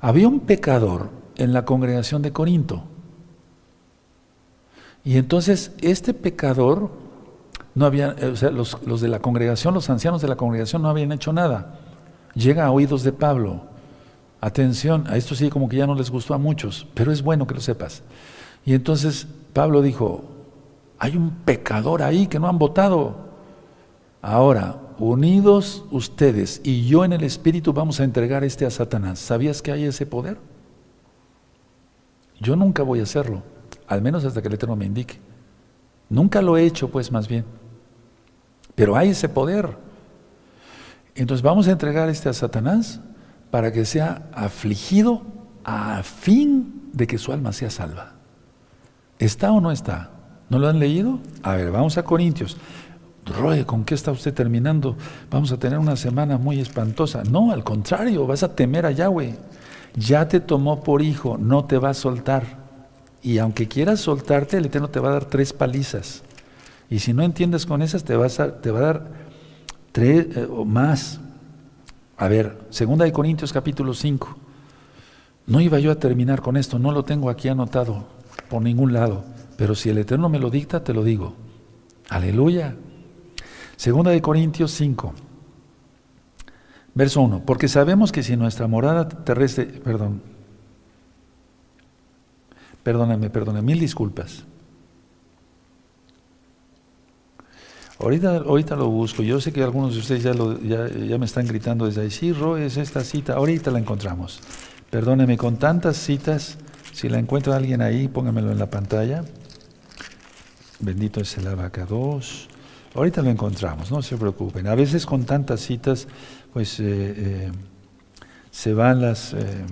había un pecador en la congregación de Corinto. Y entonces este pecador no había, o sea, los, los de la congregación, los ancianos de la congregación no habían hecho nada. Llega a oídos de Pablo Atención, a esto sí como que ya no les gustó a muchos, pero es bueno que lo sepas. Y entonces Pablo dijo, hay un pecador ahí que no han votado. Ahora, unidos ustedes y yo en el Espíritu vamos a entregar este a Satanás. ¿Sabías que hay ese poder? Yo nunca voy a hacerlo, al menos hasta que el Eterno me indique. Nunca lo he hecho, pues más bien. Pero hay ese poder. Entonces vamos a entregar este a Satanás para que sea afligido a fin de que su alma sea salva. ¿Está o no está? ¿No lo han leído? A ver, vamos a Corintios. Roe, ¿con qué está usted terminando? Vamos a tener una semana muy espantosa. No, al contrario, vas a temer a Yahweh. Ya te tomó por hijo, no te va a soltar. Y aunque quieras soltarte, el Eterno te va a dar tres palizas. Y si no entiendes con esas, te, vas a, te va a dar tres eh, o más. A ver, segunda de Corintios capítulo 5. No iba yo a terminar con esto, no lo tengo aquí anotado. por ningún lado. Pero si el Eterno me lo dicta, te lo digo. Aleluya. Segunda de Corintios 5. Verso 1. Porque sabemos que si nuestra morada terrestre, perdón, perdóname, perdóname, mil disculpas. Ahorita, ahorita lo busco. Yo sé que algunos de ustedes ya, ya, ya me están gritando desde ahí. Sí, Roy, es esta cita. Ahorita la encontramos. Perdóneme, con tantas citas, si la encuentra alguien ahí, póngamelo en la pantalla. Bendito es el abacados. Ahorita lo encontramos, no se preocupen. A veces con tantas citas, pues eh, eh, se van las, eh,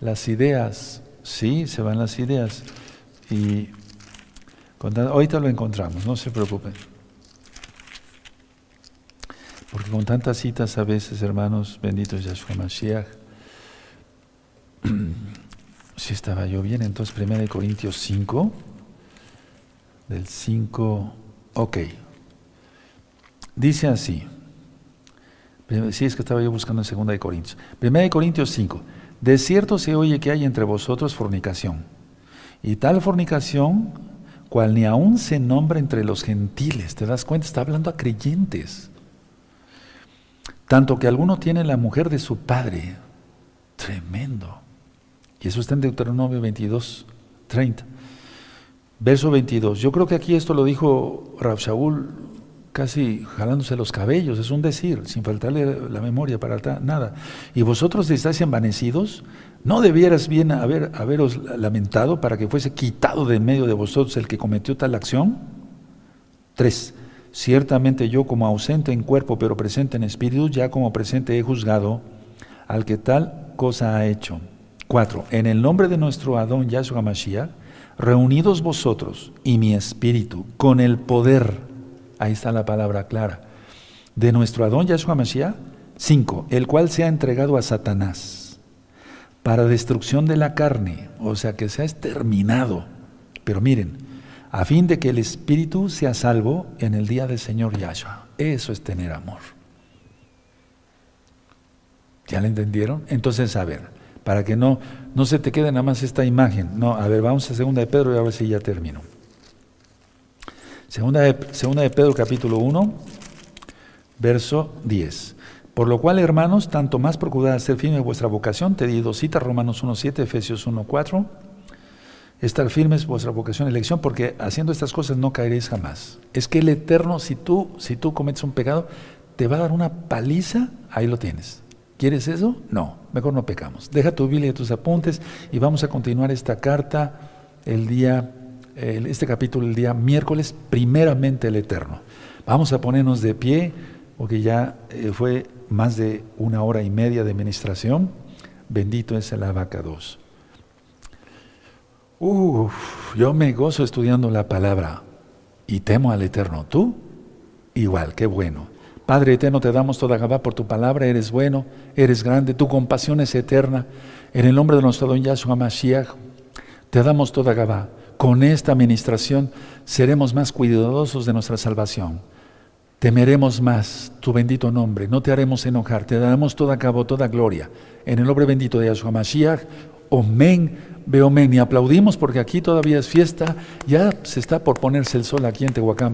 las ideas, sí, se van las ideas. Y ahorita lo encontramos, no se preocupen. Porque con tantas citas a veces, hermanos, benditos Yahshua Mashiach, si estaba yo bien, entonces 1 Corintios 5, del 5, ok. Dice así, si es que estaba yo buscando en 2 Corintios, 1 Corintios 5, de cierto se oye que hay entre vosotros fornicación, y tal fornicación cual ni aún se nombra entre los gentiles, ¿te das cuenta? Está hablando a creyentes. Tanto que alguno tiene la mujer de su padre. Tremendo. Y eso está en Deuteronomio 22, 30. Verso 22. Yo creo que aquí esto lo dijo Rab Shaul casi jalándose los cabellos, es un decir, sin faltarle la memoria para nada. Y vosotros estáis envanecidos, ¿no debieras bien haber, haberos lamentado para que fuese quitado de en medio de vosotros el que cometió tal acción? Tres. Ciertamente yo como ausente en cuerpo, pero presente en espíritu, ya como presente he juzgado al que tal cosa ha hecho. Cuatro, en el nombre de nuestro Adón Yahshua Mashiach, reunidos vosotros y mi espíritu con el poder, ahí está la palabra clara, de nuestro Adón Yahshua Mashiach. Cinco, el cual se ha entregado a Satanás para destrucción de la carne, o sea que se ha exterminado. Pero miren, a fin de que el espíritu sea salvo en el día del Señor Yahshua. Eso es tener amor. ¿Ya lo entendieron? Entonces, a ver, para que no, no se te quede nada más esta imagen. No, a ver, vamos a segunda de Pedro y a ver si ya termino. Segunda de, segunda de Pedro capítulo 1, verso 10. Por lo cual, hermanos, tanto más procurad hacer firme vuestra vocación. Te di dos citas, Romanos 1.7, Efesios 1.4 estar firmes vuestra vocación elección, porque haciendo estas cosas no caeréis jamás. Es que el Eterno, si tú, si tú cometes un pecado, te va a dar una paliza, ahí lo tienes. ¿Quieres eso? No, mejor no pecamos. Deja tu Biblia y tus apuntes y vamos a continuar esta carta el día, este capítulo el día miércoles, primeramente el Eterno. Vamos a ponernos de pie, porque ya eh, fue más de una hora y media de ministración. Bendito es el abacados. Uf, yo me gozo estudiando la palabra y temo al Eterno. ¿Tú? Igual, qué bueno. Padre eterno, te damos toda Gabá por tu palabra, eres bueno, eres grande, tu compasión es eterna. En el nombre de nuestro don Yahshua Mashiach, te damos toda Gabá. Con esta administración seremos más cuidadosos de nuestra salvación. Temeremos más tu bendito nombre, no te haremos enojar, te daremos toda Gabá, toda gloria. En el nombre bendito de Yahshua Mashiach, Omen, Beomen. Y aplaudimos porque aquí todavía es fiesta, ya se está por ponerse el sol aquí en Tehuacán.